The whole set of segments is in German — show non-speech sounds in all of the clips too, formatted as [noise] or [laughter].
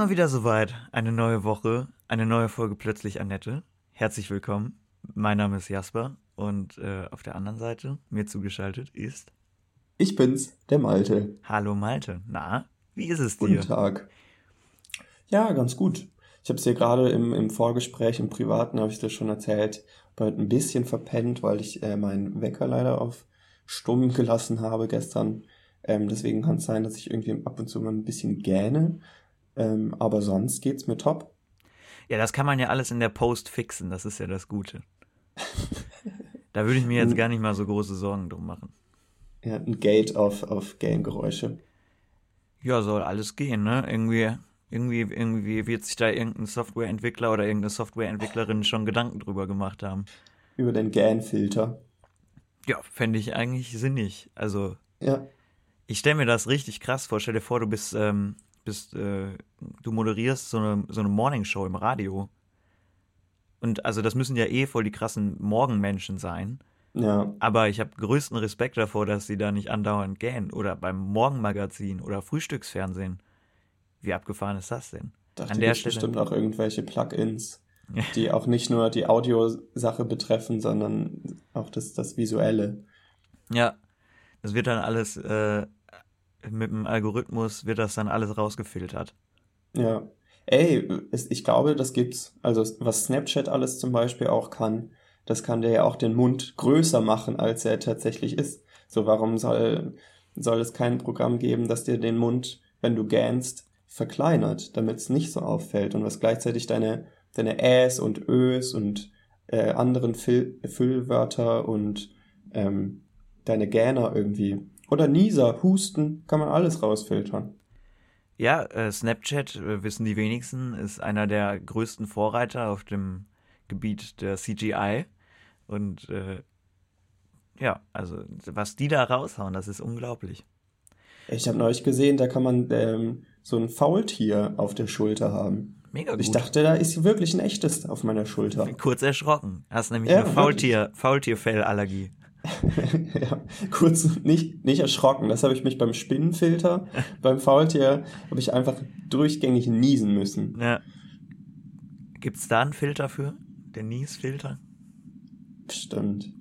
Mal wieder soweit. Eine neue Woche, eine neue Folge Plötzlich Annette. Herzlich willkommen. Mein Name ist Jasper und äh, auf der anderen Seite mir zugeschaltet ist. Ich bin's, der Malte. Hallo Malte. Na, wie ist es dir? Guten Tag. Ja, ganz gut. Ich habe es dir gerade im, im Vorgespräch, im Privaten, habe ich dir schon erzählt, heute ein bisschen verpennt, weil ich äh, meinen Wecker leider auf stumm gelassen habe gestern. Ähm, deswegen kann es sein, dass ich irgendwie ab und zu mal ein bisschen gähne. Ähm, aber sonst geht's mir top. Ja, das kann man ja alles in der Post fixen, das ist ja das Gute. [laughs] da würde ich mir jetzt gar nicht mal so große Sorgen drum machen. Ja, ein Gate auf, auf Gain-Geräusche. Ja, soll alles gehen, ne? Irgendwie, irgendwie, irgendwie wird sich da irgendein Softwareentwickler oder irgendeine Softwareentwicklerin schon Gedanken drüber gemacht haben. Über den GAN-Filter. Ja, fände ich eigentlich sinnig. Also, Ja. ich stelle mir das richtig krass vor. Stell dir vor, du bist, ähm, bist, äh, du moderierst so eine, so eine Morningshow im Radio. Und also das müssen ja eh voll die krassen Morgenmenschen sein. Ja. Aber ich habe größten Respekt davor, dass sie da nicht andauernd gähnen. Oder beim Morgenmagazin oder Frühstücksfernsehen. Wie abgefahren ist das denn? Dachte An der Stelle- bestimmt auch irgendwelche Plugins, die auch nicht nur die Audiosache betreffen, sondern auch das, das Visuelle. Ja, das wird dann alles, äh, mit dem Algorithmus wird das dann alles rausgefiltert. Ja. Ey, ich glaube, das gibt's. Also, was Snapchat alles zum Beispiel auch kann, das kann der ja auch den Mund größer machen, als er tatsächlich ist. So, warum soll, soll es kein Programm geben, das dir den Mund, wenn du gähnst, verkleinert, damit es nicht so auffällt und was gleichzeitig deine, deine Äs und Ös und äh, anderen Füll Füllwörter und ähm, deine Gähner irgendwie. Oder Nieser, Husten, kann man alles rausfiltern. Ja, äh, Snapchat, äh, wissen die wenigsten, ist einer der größten Vorreiter auf dem Gebiet der CGI. Und äh, ja, also was die da raushauen, das ist unglaublich. Ich habe neulich gesehen, da kann man ähm, so ein Faultier auf der Schulter haben. Mega gut. Ich dachte, da ist wirklich ein echtes auf meiner Schulter. Kurz erschrocken. Hast nämlich Ja, eine Faultier, Faultierfellallergie. [laughs] ja, kurz nicht, nicht erschrocken. Das habe ich mich beim Spinnenfilter, [laughs] beim Faultier, habe ich einfach durchgängig niesen müssen. Ja. Gibt's da einen Filter für? Der Niesfilter? Stimmt.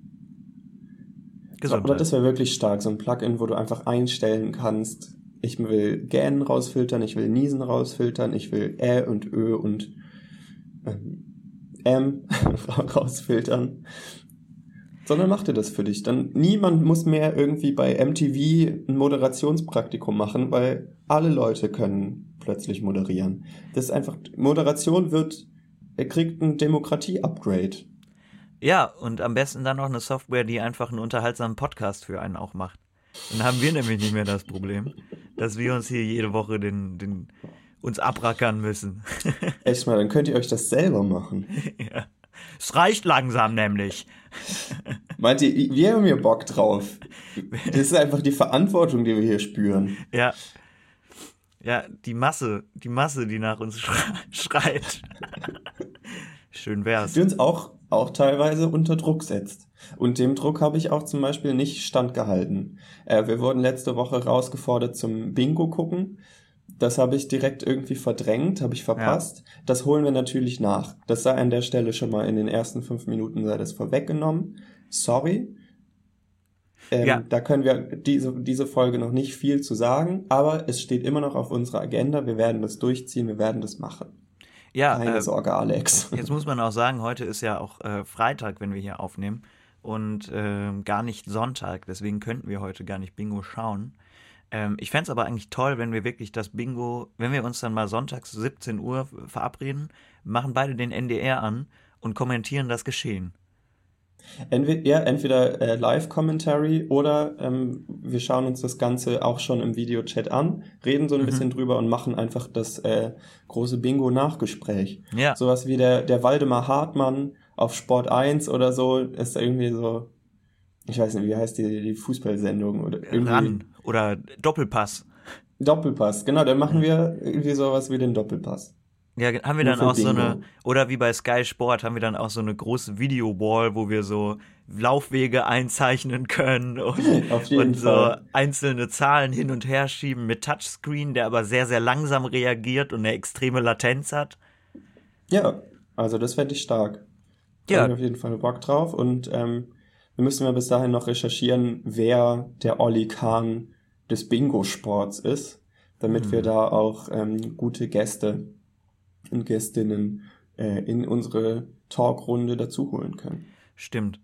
Gesundheit. Aber das wäre wirklich stark, so ein Plugin, wo du einfach einstellen kannst, ich will Gähnen rausfiltern, ich will Niesen rausfiltern, ich will Ä und Ö und ähm, M [laughs] rausfiltern. Sondern mach dir das für dich. Dann niemand muss mehr irgendwie bei MTV ein Moderationspraktikum machen, weil alle Leute können plötzlich moderieren. Das ist einfach, Moderation wird, er kriegt ein Demokratie-Upgrade. Ja, und am besten dann noch eine Software, die einfach einen unterhaltsamen Podcast für einen auch macht. Dann haben wir nämlich nicht mehr das Problem, dass wir uns hier jede Woche den, den, uns abrackern müssen. Echt mal, dann könnt ihr euch das selber machen. [laughs] ja. Es reicht langsam nämlich. Meint ihr, wir haben hier Bock drauf? Das ist einfach die Verantwortung, die wir hier spüren. Ja. Ja, die Masse, die Masse, die nach uns schre- [laughs] schreit. Schön wär's. Die uns auch, auch teilweise unter Druck setzt. Und dem Druck habe ich auch zum Beispiel nicht standgehalten. Äh, wir wurden letzte Woche rausgefordert zum Bingo gucken. Das habe ich direkt irgendwie verdrängt, habe ich verpasst. Das holen wir natürlich nach. Das sei an der Stelle schon mal in den ersten fünf Minuten sei das vorweggenommen. Sorry. Ähm, Ja. Da können wir diese, diese Folge noch nicht viel zu sagen, aber es steht immer noch auf unserer Agenda. Wir werden das durchziehen, wir werden das machen. Ja, Keine äh, Sorge, Alex. [laughs] Jetzt muss man auch sagen, heute ist ja auch äh, Freitag, wenn wir hier aufnehmen und ähm, gar nicht Sonntag. Deswegen könnten wir heute gar nicht Bingo schauen. Ähm, ich fänd's aber eigentlich toll, wenn wir wirklich das Bingo, wenn wir uns dann mal sonntags 17 Uhr verabreden, machen beide den NDR an und kommentieren das Geschehen. Entweder, ja, entweder äh, Live-Commentary oder ähm, wir schauen uns das Ganze auch schon im Videochat an, reden so ein Mhm. bisschen drüber und machen einfach das äh, große Bingo-Nachgespräch. Ja, Sowas wie der, der Waldemar Hartmann auf Sport 1 oder so, ist irgendwie so, ich weiß nicht, wie heißt die, die Fußballsendung oder irgendwie ran. Oder Doppelpass. Doppelpass, genau, dann machen wir irgendwie sowas wie den Doppelpass. Ja, haben wir dann auch so Bingo. eine, oder wie bei Sky Sport, haben wir dann auch so eine große Video-Wall, wo wir so Laufwege einzeichnen können [laughs] und, und so Fall. einzelne Zahlen hin und her schieben mit Touchscreen, der aber sehr, sehr langsam reagiert und eine extreme Latenz hat. Ja, also das fände ich stark. Da Ja. habe ich auf jeden Fall Bock drauf. Und ähm, wir müssen ja bis dahin noch recherchieren, wer der Olli Kahn des Bingo-Sports ist, damit Mhm. wir da auch ähm, gute Gäste und Gästinnen äh, in unsere Talkrunde dazu holen können. Stimmt.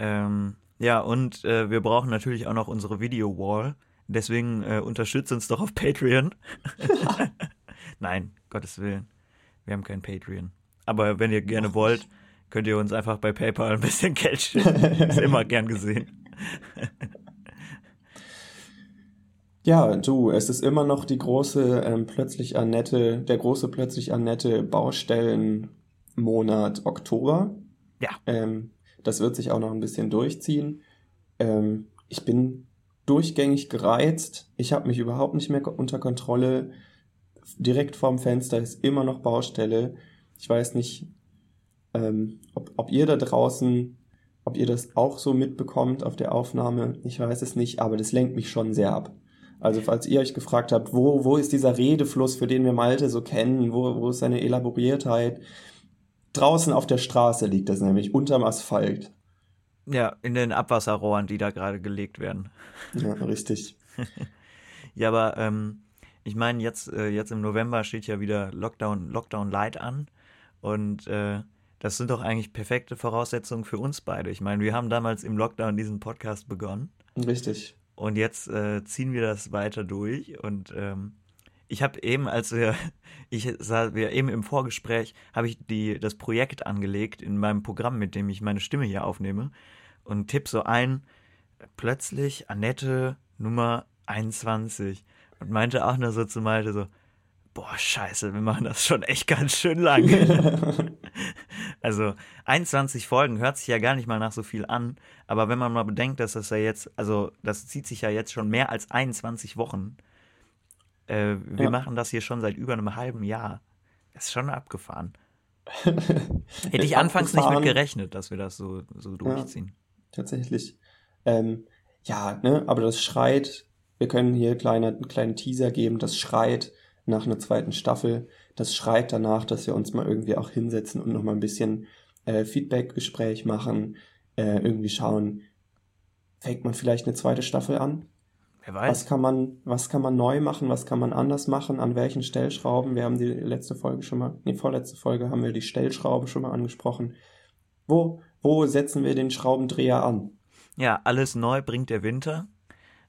Ähm, ja, und äh, wir brauchen natürlich auch noch unsere Video-Wall. Deswegen äh, unterstützt uns doch auf Patreon. [laughs] [laughs] Nein, Gottes Willen. Wir haben kein Patreon. Aber wenn ihr gerne wollt, könnt ihr uns einfach bei PayPal ein bisschen Geld schicken. Ist immer gern gesehen. Ja, du, es ist immer noch die große ähm, plötzlich Annette, der große plötzlich Annette Baustellenmonat Oktober. Ja. Ähm, das wird sich auch noch ein bisschen durchziehen. Ähm, ich bin durchgängig gereizt. Ich habe mich überhaupt nicht mehr unter Kontrolle. Direkt vorm Fenster ist immer noch Baustelle. Ich weiß nicht, ähm, ob, ob ihr da draußen, ob ihr das auch so mitbekommt auf der Aufnahme. Ich weiß es nicht, aber das lenkt mich schon sehr ab. Also falls ihr euch gefragt habt, wo, wo ist dieser Redefluss, für den wir Malte so kennen, wo, wo ist seine Elaboriertheit? Draußen auf der Straße liegt das nämlich, unterm Asphalt. Ja, in den Abwasserrohren, die da gerade gelegt werden. Ja, richtig. [laughs] Ja, aber ähm, ich meine, jetzt, äh, jetzt im November steht ja wieder Lockdown, Lockdown Light an. Und äh, das sind doch eigentlich perfekte Voraussetzungen für uns beide. Ich meine, wir haben damals im Lockdown diesen Podcast begonnen. Richtig. Und jetzt äh, ziehen wir das weiter durch. Und ähm, ich habe eben, als wir, [laughs] ich sah, wir eben im Vorgespräch, habe ich die, das Projekt angelegt in meinem Programm, mit dem ich meine Stimme hier aufnehme. Und tipp so ein, plötzlich Annette Nummer 21. Und meinte auch nur so zu Malte so, boah, scheiße, wir machen das schon echt ganz schön lang. [laughs] [laughs] [laughs] Also 21 Folgen hört sich ja gar nicht mal nach so viel an, aber wenn man mal bedenkt, dass das ja jetzt, also das zieht sich ja jetzt schon mehr als 21 Wochen. Äh, wir Ja. machen das hier schon seit über einem halben Jahr. Das ist schon abgefahren. [laughs] Hätte ich anfangs nicht mit Abgefahren. gerechnet, dass wir das so, so durchziehen. Tatsächlich. Ähm, ja, ne, aber das schreit, wir können hier kleine, einen kleinen Teaser geben, das schreit nach einer zweiten Staffel. Das schreit danach, dass wir uns mal irgendwie auch hinsetzen und nochmal ein bisschen äh, Feedback-Gespräch machen, äh, irgendwie schauen, fängt man vielleicht eine zweite Staffel an? Wer Was weiß. kann man, was kann man neu machen, was kann man anders machen, an welchen Stellschrauben? Wir haben die letzte Folge schon mal, die vorletzte Folge haben wir die Stellschrauben schon mal angesprochen. Wo, wo setzen wir den Schraubendreher an? Ja, alles neu bringt der Winter.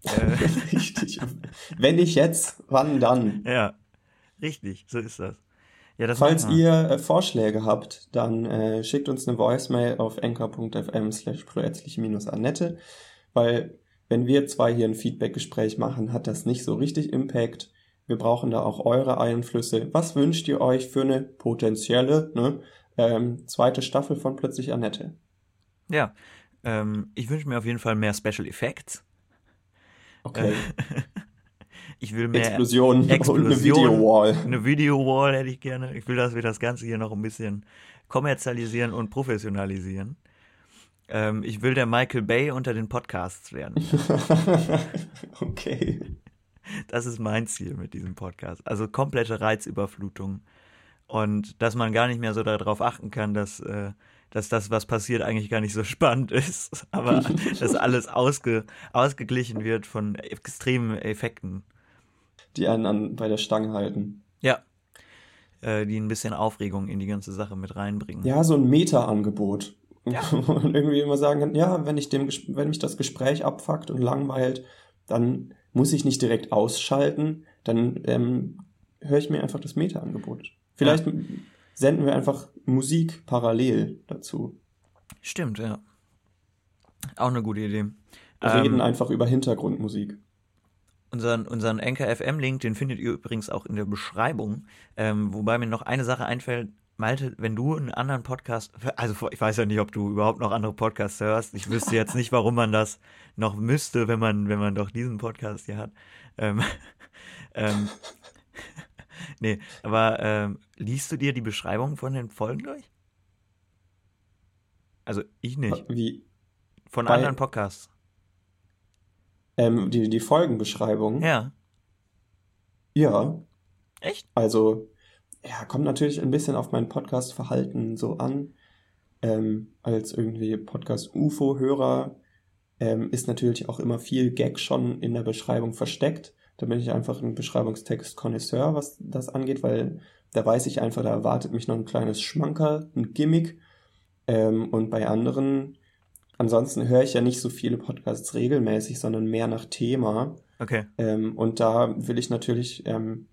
Äh, [laughs] Richtig. Wenn nicht jetzt, wann dann? ja, richtig, so ist das. Ja, das Falls ihr äh, Vorschläge habt, dann äh, schickt uns eine Voicemail auf anchor.fm slash annette, weil wenn wir zwei hier ein Feedback-Gespräch machen, hat das nicht so richtig Impact. Wir brauchen da auch eure Einflüsse. Was wünscht ihr euch für eine potenzielle ne, ähm, zweite Staffel von Plötzlich Annette? Ja, ähm, ich wünsche mir auf jeden Fall mehr Special Effects. Okay, [laughs] Ich will mehr Explosion, und eine. Video-Wall. Eine Video-Wall hätte ich gerne. Ich will, dass wir das Ganze hier noch ein bisschen kommerzialisieren und professionalisieren. Ähm, ich will der Michael Bay unter den Podcasts werden. [laughs] okay. Das ist mein Ziel mit diesem Podcast. Also komplette Reizüberflutung. Und dass man gar nicht mehr so darauf achten kann, dass, äh, dass das, was passiert, eigentlich gar nicht so [laughs] spannend ist. Aber [laughs] dass alles ausge, ausgeglichen wird von extremen Effekten. Die einen an, bei der Stange halten. Ja. Äh, die ein bisschen Aufregung in die ganze Sache mit reinbringen. Ja, so ein Meta-Angebot. Ja. [laughs] Man irgendwie immer sagen kann, ja, wenn ich dem, wenn mich das Gespräch abfuckt und langweilt, dann muss ich nicht direkt ausschalten, dann ähm, höre ich mir einfach das Meta-Angebot. Vielleicht senden wir einfach Musik parallel dazu. Stimmt, ja. Auch eine gute Idee. Reden Ähm, einfach über Hintergrundmusik. Unseren, unseren Anchor FM-Link, den findet ihr übrigens auch in der Beschreibung. Ähm, wobei mir noch eine Sache einfällt. Malte, wenn du einen anderen Podcast, also ich weiß ja nicht, ob du überhaupt noch andere Podcasts hörst. Ich wüsste jetzt nicht, warum man das noch müsste, wenn man, wenn man doch diesen Podcast hier hat. Ähm, [laughs] ähm, [laughs] nee, aber ähm, liest du dir die Beschreibung von den Folgen durch? Also ich nicht. Wie? Von Bei- anderen Podcasts. Ähm, die, die Folgenbeschreibung. Ja. Ja, Echt? also, ja, kommt natürlich ein bisschen auf mein Podcast-Verhalten so an. Ähm, als irgendwie Podcast-UFO-Hörer ähm, ist natürlich auch immer viel Gag schon in der Beschreibung versteckt. Da bin ich einfach ein Beschreibungstext-Konnoisseur, was das angeht, weil da weiß ich einfach, da erwartet mich noch ein kleines Schmankerl, ein Gimmick. Ähm, und bei anderen, ansonsten höre ich ja nicht so viele Podcasts regelmäßig, sondern mehr nach Thema. Okay. Ähm, und da will ich natürlich, ähm,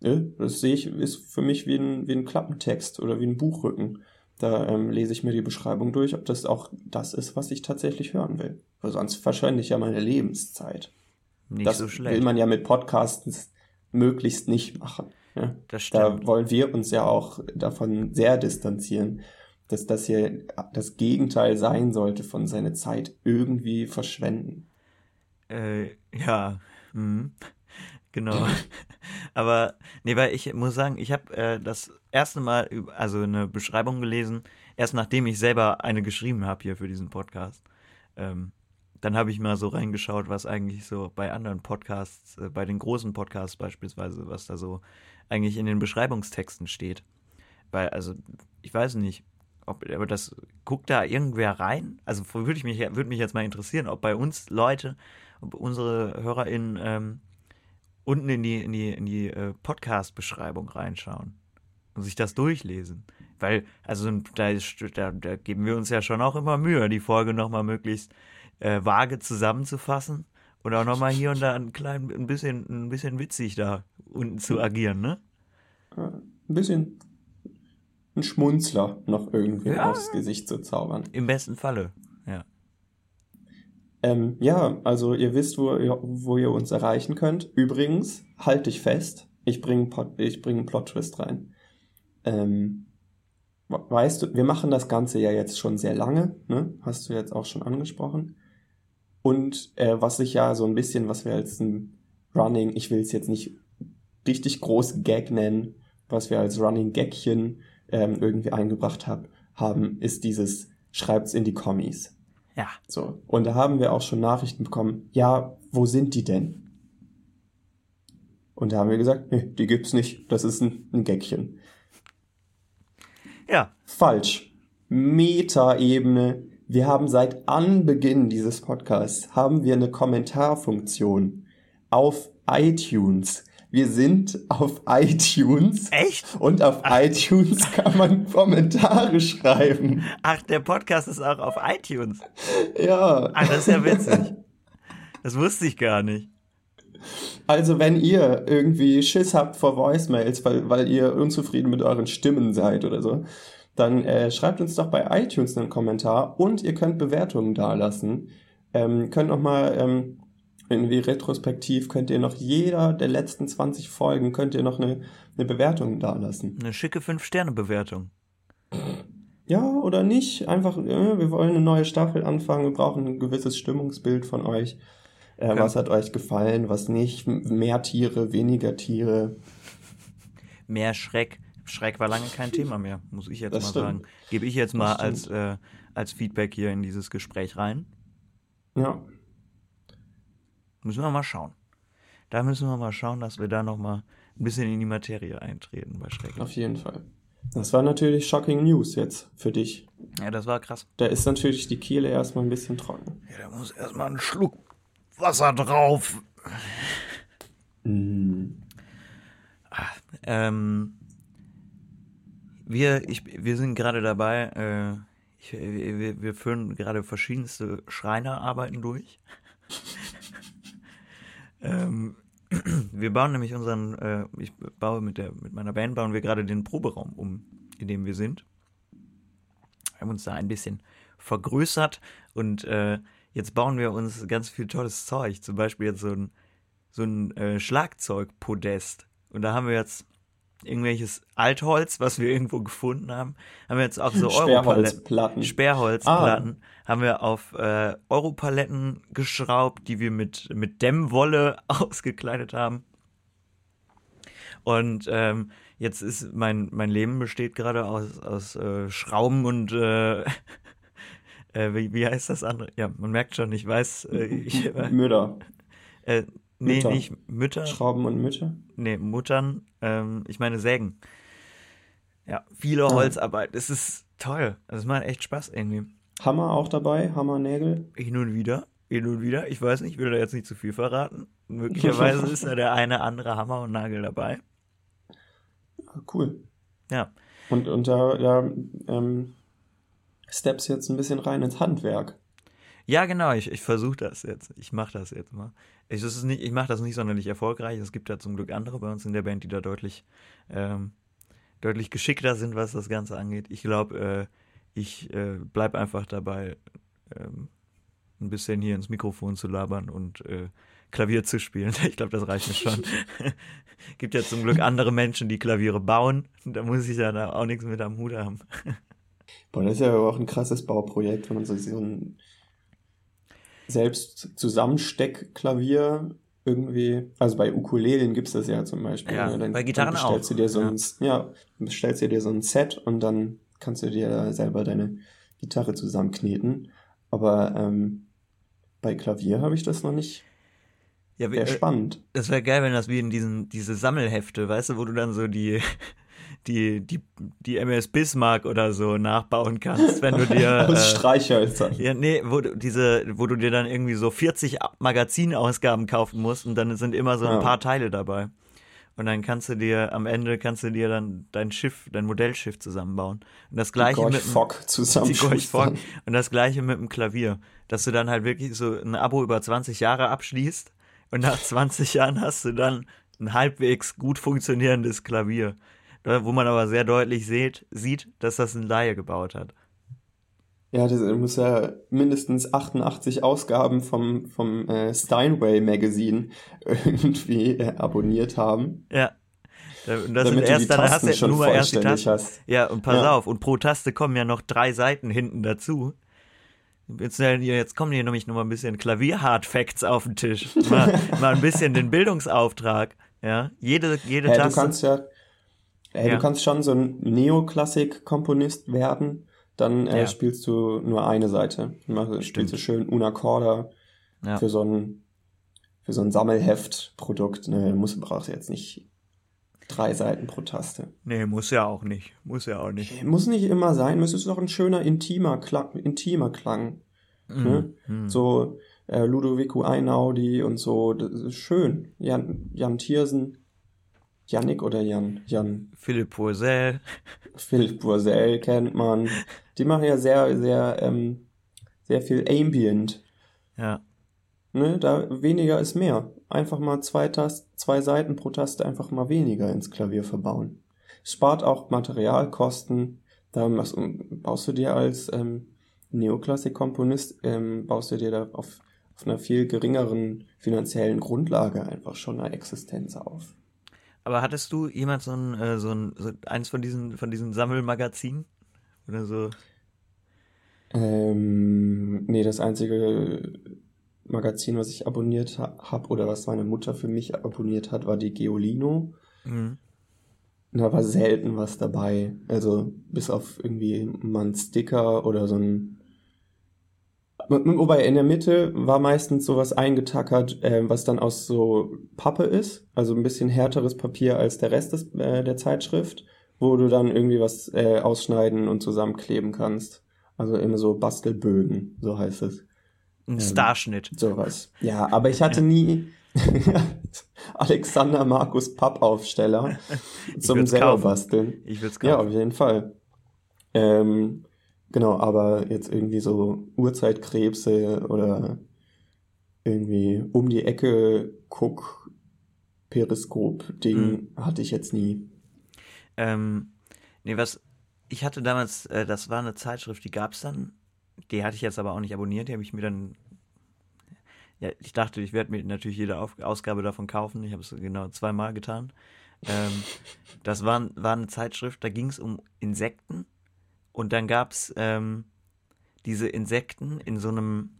ne, das sehe ich, ist für mich wie ein, wie ein Klappentext oder wie ein Buchrücken. Da ähm, lese ich mir die Beschreibung durch, ob das auch das ist, was ich tatsächlich hören will. Weil sonst verschwende ich ja meine Lebenszeit. Nicht das so will schlecht. man ja mit Podcasts möglichst nicht machen. Ja? das Da stimmt. wollen wir uns ja auch davon sehr distanzieren, dass das hier das Gegenteil sein sollte von seiner Zeit irgendwie verschwenden. Äh, ja, mhm. genau. [laughs] Aber, nee, weil ich muss sagen, ich habe äh, das erste Mal, also eine Beschreibung gelesen, erst nachdem ich selber eine geschrieben habe hier für diesen Podcast. Ähm, dann habe ich mal so reingeschaut, was eigentlich so bei anderen Podcasts, äh, bei den großen Podcasts beispielsweise, was da so eigentlich in den Beschreibungstexten steht. Weil, also, ich weiß nicht, ob, aber das, guckt da irgendwer rein? Also würde ich mich, würde mich jetzt mal interessieren, ob bei uns Leute, ob unsere HörerInnen ähm, unten in die, in die, in die äh, Podcast-Beschreibung reinschauen und sich das durchlesen. Weil, also da, ist, da, da geben wir uns ja schon auch immer Mühe, die Folge nochmal möglichst äh, vage zusammenzufassen und auch nochmal hier und da ein klein ein bisschen, ein bisschen witzig da unten zu agieren, ne? Äh, ein bisschen ein Schmunzler noch irgendwie Ja. aufs Gesicht zu zaubern. Im besten Falle. Ja. Ähm, ja, also ihr wisst, wo ihr, wo ihr uns erreichen könnt. Übrigens, halt dich fest, ich bringe ich bring einen Plot-Twist rein. Ähm, we- weißt du, wir machen das Ganze ja jetzt schon sehr lange, ne? Hast du jetzt auch schon angesprochen. Und äh, was sich ja so ein bisschen, was wir als ein Running, ich will es jetzt nicht richtig groß Gag nennen, was wir als Running Gagchen ähm, irgendwie eingebracht hab, haben, ist dieses Schreibt's in die Kommis. Ja. So. Und da haben wir auch schon Nachrichten bekommen, ja, wo sind die denn? Und da haben wir gesagt, nee, die gibt's nicht. Das ist ein, ein Gäckchen. Ja. Falsch. Meta-Ebene. Wir haben seit Anbeginn dieses Podcasts haben wir eine Kommentarfunktion auf iTunes. Wir sind auf iTunes Echt? und auf iTunes kann man [laughs] Kommentare schreiben. Ach, der Podcast ist auch auf iTunes. Ja. Ach, das ist ja witzig. Das wusste ich gar nicht. Also wenn ihr irgendwie Schiss habt vor Voicemails, weil, weil ihr unzufrieden mit euren Stimmen seid oder so, dann äh, schreibt uns doch bei iTunes einen Kommentar und ihr könnt Bewertungen dalassen. Ähm, könnt noch mal ähm, irgendwie retrospektiv könnt ihr noch jeder der letzten 20 Folgen könnt ihr noch eine, eine Bewertung dalassen. Eine schicke 5-Sterne-Bewertung. Ja, oder nicht. Einfach, äh, wir wollen eine neue Staffel anfangen. Wir brauchen ein gewisses Stimmungsbild von euch. Äh, Okay. Was hat euch gefallen, was nicht? Mehr Tiere, weniger Tiere. Mehr Schreck. Schreck war lange kein Thema mehr, muss ich jetzt Das mal stimmt. sagen. Gebe ich jetzt mal als, äh, als Feedback hier in dieses Gespräch rein. Ja, Müssen wir mal schauen. Da müssen wir mal schauen, dass wir da nochmal ein bisschen in die Materie eintreten bei Schreck. auf jeden Fall. Das war natürlich shocking News jetzt für dich. Ja, das war krass. Da ist natürlich die Kehle erstmal ein bisschen trocken. Ja, da muss erstmal ein Schluck Wasser drauf. Mm. Ähm, wir, ich, wir sind gerade dabei, äh, ich, wir, wir führen gerade verschiedenste Schreinerarbeiten durch. Ähm, [clears throat] wir bauen nämlich unseren, äh, ich baue mit, der, mit meiner Band, bauen wir gerade den Proberaum um, in dem wir sind. Wir haben uns da ein bisschen vergrößert und äh, jetzt bauen wir uns ganz viel tolles Zeug. Zum Beispiel jetzt so ein, so ein äh, Schlagzeugpodest. Und da haben wir jetzt irgendwelches Altholz, was wir irgendwo gefunden haben, haben wir jetzt auch so Europaletten, Sperrholzplatten. Sperrholzplatten, haben wir auf äh, Europaletten geschraubt, die wir mit, mit Dämmwolle [laughs] ausgekleidet haben. Und ähm, jetzt ist mein, mein Leben besteht gerade aus, aus äh, Schrauben und äh, [laughs] äh, wie, wie heißt das andere? Ja, man merkt schon, ich weiß. Äh, ich, Mütter. [laughs] Äh, nee, Mütter. nicht Mütter. Schrauben und Mütter. Nee, Muttern. Ähm, ich meine Sägen. Ja, viele Ah. Holzarbeit. Es ist toll. Es macht echt Spaß irgendwie. Hammer auch dabei, Hammernägel. Hin und wieder, hin und wieder. Ich weiß nicht, ich will da jetzt nicht zu viel verraten. Möglicherweise [laughs] ist da der eine andere Hammer und Nagel dabei. Cool. Ja, Und, und da, da ähm, steps jetzt ein bisschen rein ins Handwerk. Ja genau. Ich, ich versuche das jetzt. Ich mache das jetzt mal. Ich, ich mache das nicht sonderlich erfolgreich. Es gibt da zum Glück andere bei uns in der Band, die da deutlich, ähm, deutlich geschickter sind, was das Ganze angeht. Ich glaube, äh, ich äh, bleib einfach dabei, ähm, ein bisschen hier ins Mikrofon zu labern und äh, Klavier zu spielen. [laughs] Ich glaube, das reicht mir schon. [laughs] Gibt ja zum Glück andere Menschen, die Klaviere bauen. Da muss ich ja auch nichts mit am Hut haben. [laughs] Boah, das ist ja auch ein krasses Bauprojekt, wenn man so, so ein selbst Zusammensteckklavier irgendwie, also bei Ukulelen gibt es das ja zum Beispiel. Ja, ne? bei Gitarren dann bestellst auch, Du dir so ja. ein, ja, dann bestellst du dir so ein Set und dann kannst du dir da selber deine Gitarre zusammenkneten. Aber ähm, bei Klavier habe ich das noch nicht. Ja, Wäre äh, spannend. Das wäre geil, wenn das wie in diesen diese Sammelhefte, weißt du, wo du dann so die die die die MS Bismarck oder so nachbauen kannst, wenn du dir [laughs] Aus äh, Streichhölzern. ja, nee, wo du diese wo du dir dann irgendwie so 40 Magazinausgaben kaufen musst und dann sind immer so ein Ja. paar Teile dabei. Und dann kannst du dir am Ende kannst du dir dann dein Schiff, dein Modellschiff zusammenbauen. Und das gleiche mit dem- Fock. [laughs] Gorch Fock. Und das gleiche mit dem Klavier. Dass du dann halt wirklich so ein Abo über 20 Jahre abschließt und nach 20 Jahren hast du dann ein halbwegs gut funktionierendes Klavier. Da- Wo man aber sehr deutlich sieht, sieht, dass das ein Laie gebaut hat. Ja, das muss ja mindestens 88 Ausgaben vom, vom äh, Steinway Magazine [laughs] irgendwie äh, abonniert haben, Ja. Und das damit sind du die erst, dann hast du schon nur erst die Tasten. hast. Ja, und pass Ja. auf, und pro Taste kommen ja noch drei Seiten hinten dazu. Jetzt, äh, jetzt kommen hier nämlich noch mal ein bisschen Klavier-Hard-Facts auf den Tisch. Mal, [laughs] mal ein bisschen den Bildungsauftrag. Ja, jede, jede du Taste. kannst ja, hey, Ja. du kannst schon so ein Neoklassik-Komponist werden, dann äh, Ja. spielst du nur eine Seite. Dann spielst du schön una corda Ja. für so ein für so ein Sammelheft-Produkt. Ne, du musst brauchst jetzt nicht drei Seiten pro Taste. Nee, muss ja auch nicht. Muss ja auch nicht. Muss nicht immer sein, es ist doch ein schöner intimer Klang, intimer Klang. Ne? Mhm. So äh, Ludovico Einaudi und so, das ist schön. Jan, Jan Thiersen, Jannik oder Jan? Jan Philipp Purcell. Philipp Boisel kennt man. Die machen ja sehr, sehr, ähm, sehr viel Ambient. Ja. Ne? Da weniger ist mehr. Einfach mal zwei, Tast zwei Seiten pro Taste einfach mal weniger ins Klavier verbauen. Spart auch Materialkosten. Da machst, baust du dir als ähm, Neoklassik-Komponist, ähm, baust du dir da auf, auf einer viel geringeren finanziellen Grundlage einfach schon eine Existenz auf. Aber hattest du jemals so ein, äh, so ein, so eins von diesen, von diesen Sammelmagazinen? Oder so? Ähm, nee, das einzige Magazin, was ich abonniert ha habe oder was meine Mutter für mich abonniert hat, war die Geolino. Mhm. Da war selten was dabei. Also bis auf irgendwie mal ein Sticker oder so ein. Wobei in der Mitte war meistens sowas eingetackert, äh, was dann aus so Pappe ist, also ein bisschen härteres Papier als der Rest des, äh, der Zeitschrift, wo du dann irgendwie was äh, ausschneiden und zusammenkleben kannst. Also immer so Bastelbögen, so heißt es. Ein Ähm, Starschnitt. Sowas. Ja, aber ich hatte nie [laughs] Alexander Markus Pappaufsteller [laughs] zum selber kaufen. basteln. Ich will's Ja, kaufen. auf jeden Fall. Ähm, genau, aber jetzt irgendwie so Urzeitkrebse oder irgendwie um die Ecke guck Periskop-Ding hatte ich jetzt nie. Ähm, nee, was, ich hatte damals, äh, das war eine Zeitschrift, die gab's dann, die hatte ich jetzt aber auch nicht abonniert, die habe ich mir dann, ja, ich dachte, ich werde mir natürlich jede Auf Ausgabe davon kaufen, ich habe es genau zweimal getan. Ähm, das war, war eine Zeitschrift, da ging es um Insekten und dann gab's ähm, diese Insekten in so einem,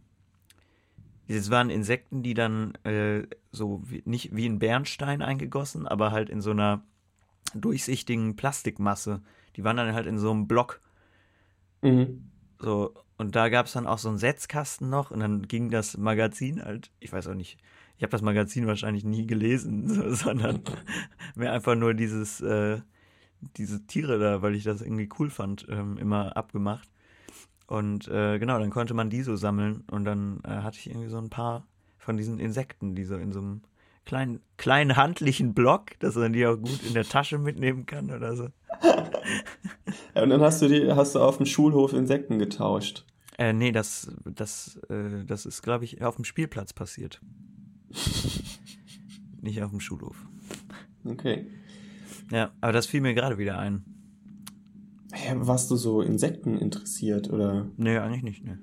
es waren Insekten, die dann äh, so wie, nicht wie ein Bernstein eingegossen, aber halt in so einer durchsichtigen Plastikmasse. Die waren dann halt in so einem Block. Mhm. So, und da gab es dann auch so einen Setzkasten noch und dann ging das Magazin halt, ich weiß auch nicht, ich habe das Magazin wahrscheinlich nie gelesen, so, [laughs] sondern [laughs] mir einfach nur dieses, äh, diese Tiere da, weil ich das irgendwie cool fand, ähm, immer abgemacht. Und äh, genau, dann konnte man die so sammeln und dann äh, hatte ich irgendwie so ein paar von diesen Insekten, die so in so einem kleinen, kleinen handlichen Block, dass man die auch gut in der Tasche mitnehmen kann oder so. Ja, und dann hast du die, hast du auf dem Schulhof Insekten getauscht. Äh, nee, das, das, äh, das ist, glaube ich, auf dem Spielplatz passiert. [laughs] Nicht auf dem Schulhof. Okay. Ja, aber das fiel mir gerade wieder ein. Ja, warst du so Insekten interessiert oder Nee, eigentlich nicht, ne.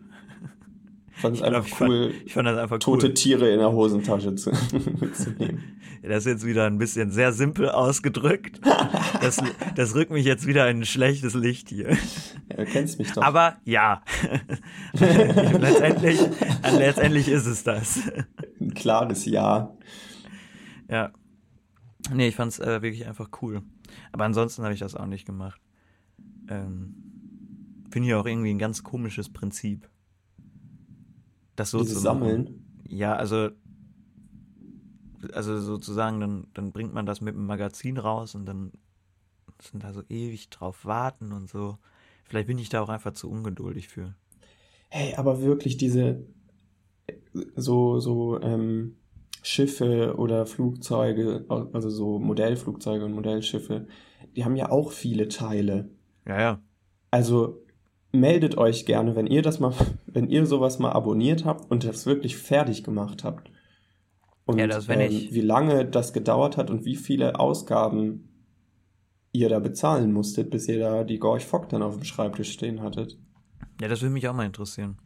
[laughs] fand Ich glaub, einfach ich fand- cool, Ich fand das einfach tote cool. Tiere in der Hosentasche zu, [laughs] mitzunehmen? Ja, [laughs] Das ist jetzt wieder ein bisschen sehr simpel ausgedrückt. Das, das rückt mich jetzt wieder in ein schlechtes Licht hier. Ja, du kennst mich doch. Aber ja, letztendlich, letztendlich ist es das. Ein klares Ja. Ja. Nee, ich fand's äh, wirklich einfach cool. Aber ansonsten habe ich das auch nicht gemacht. Ähm, Finde ich auch irgendwie ein ganz komisches Prinzip. Das so Dieses zu. Sammeln. Ja, also, also sozusagen, dann, dann bringt man das mit dem Magazin raus und dann sind da so ewig drauf warten und so. Vielleicht bin ich da auch einfach zu ungeduldig für. Hey, aber wirklich diese so, so ähm, Schiffe oder Flugzeuge, also so Modellflugzeuge und Modellschiffe, die haben ja auch viele Teile. Ja, ja. Also meldet euch gerne, wenn ihr das mal, [laughs] wenn ihr sowas mal abonniert habt und das wirklich fertig gemacht habt. Und Ja, das wenn ähm, ich. wie lange das gedauert hat und wie viele Ausgaben ihr da bezahlen musstet, bis ihr da die Gorch Fock dann auf dem Schreibtisch stehen hattet. Ja, das würde mich auch mal interessieren.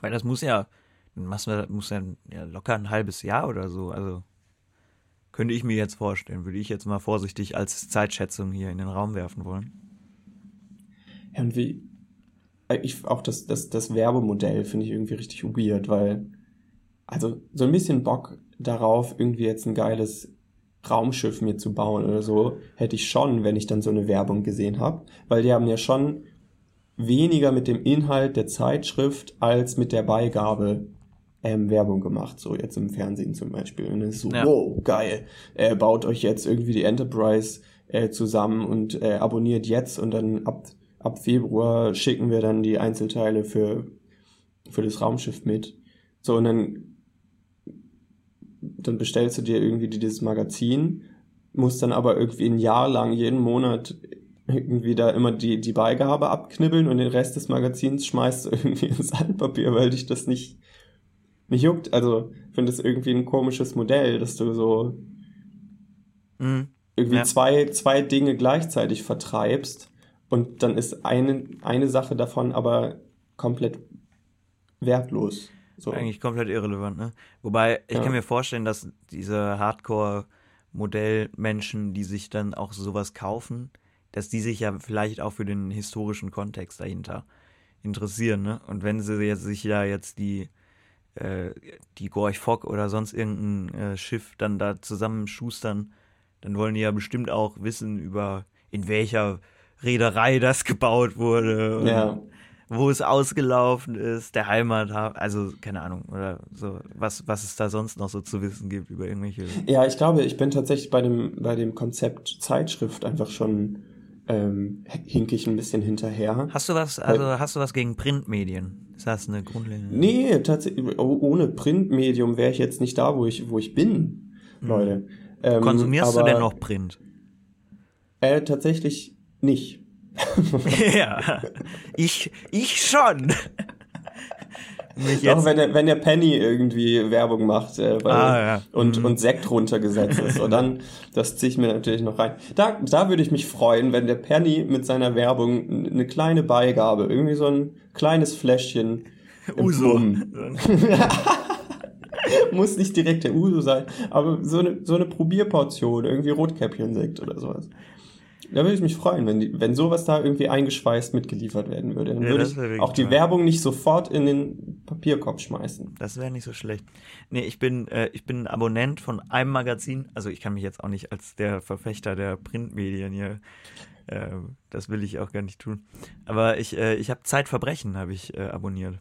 Weil das muss ja, muss ja, muss ja, ja locker ein halbes Jahr oder so. Also könnte ich mir jetzt vorstellen, würde ich jetzt mal vorsichtig als Zeitschätzung hier in den Raum werfen wollen. Ja, und wie, ich, auch das, das, das Werbemodell finde ich irgendwie richtig weird, weil, also so ein bisschen Bock darauf, irgendwie jetzt ein geiles Raumschiff mir zu bauen oder so, hätte ich schon, wenn ich dann so eine Werbung gesehen habe, weil die haben ja schon weniger mit dem Inhalt der Zeitschrift als mit der Beigabe ähm, Werbung gemacht, so jetzt im Fernsehen zum Beispiel. Und dann ist so, Ja. wow, geil, äh, baut euch jetzt irgendwie die Enterprise äh, zusammen und äh, abonniert jetzt und dann ab, ab Februar schicken wir dann die Einzelteile für, für das Raumschiff mit. So, und dann, dann bestellst du dir irgendwie dieses Magazin, musst dann aber irgendwie ein Jahr lang jeden Monat irgendwie da immer die, die Beigabe abknibbeln und den Rest des Magazins schmeißt du [laughs] irgendwie ins Altpapier, weil dich das nicht, nicht juckt. Also, ich finde das irgendwie ein komisches Modell, dass du so Mhm. irgendwie Ja. zwei, zwei Dinge gleichzeitig vertreibst und dann ist eine, eine Sache davon aber komplett wertlos. So. Eigentlich komplett irrelevant, ne? Wobei, ich Ja. kann mir vorstellen, dass diese Hardcore-Modellmenschen, die sich dann auch sowas kaufen, dass die sich ja vielleicht auch für den historischen Kontext dahinter interessieren, ne? Und wenn sie jetzt sich ja jetzt die, äh, die Gorch Fock oder sonst irgendein äh, Schiff dann da zusammenschustern, dann wollen die ja bestimmt auch wissen über in welcher Reederei das gebaut wurde Ja. wo es ausgelaufen ist, der Heimathafen, also keine Ahnung, oder so, was, was es da sonst noch so zu wissen gibt über irgendwelche. Ja, ich glaube, ich bin tatsächlich bei dem, bei dem Konzept Zeitschrift einfach schon ähm, hink ich ein bisschen hinterher. Hast du was, also hast du was gegen Printmedien? Ist das eine grundlegende? Nee, tatsächlich, oh, ohne Printmedium wäre ich jetzt nicht da, wo ich, wo ich bin, Leute. Ähm, Konsumierst aber, du denn noch Print? Äh, tatsächlich nicht. [laughs] ja, ich, ich schon. Auch jetzt, wenn der, wenn der Penny irgendwie Werbung macht äh, weil, Ah, ja. und, Mhm. und Sekt runtergesetzt ist. Und dann, das ziehe ich mir natürlich noch rein. Da, da würde ich mich freuen, wenn der Penny mit seiner Werbung eine kleine Beigabe, irgendwie so ein kleines Fläschchen Uso. [laughs] Muss nicht direkt der Uso sein, aber so eine, so eine Probierportion, irgendwie Rotkäppchen-Sekt oder sowas. Da würde ich mich freuen, wenn, die, wenn sowas da irgendwie eingeschweißt mitgeliefert werden würde. Dann Ja, würde ich auch die toll. Werbung nicht sofort in den Papierkorb schmeißen. Das wäre nicht so schlecht. Nee, ich bin, äh, ich bin Abonnent von einem Magazin. Also ich kann mich jetzt auch nicht als der Verfechter der Printmedien hier, äh, das will ich auch gar nicht tun. Aber ich, äh, ich habe Zeitverbrechen, habe ich äh, abonniert.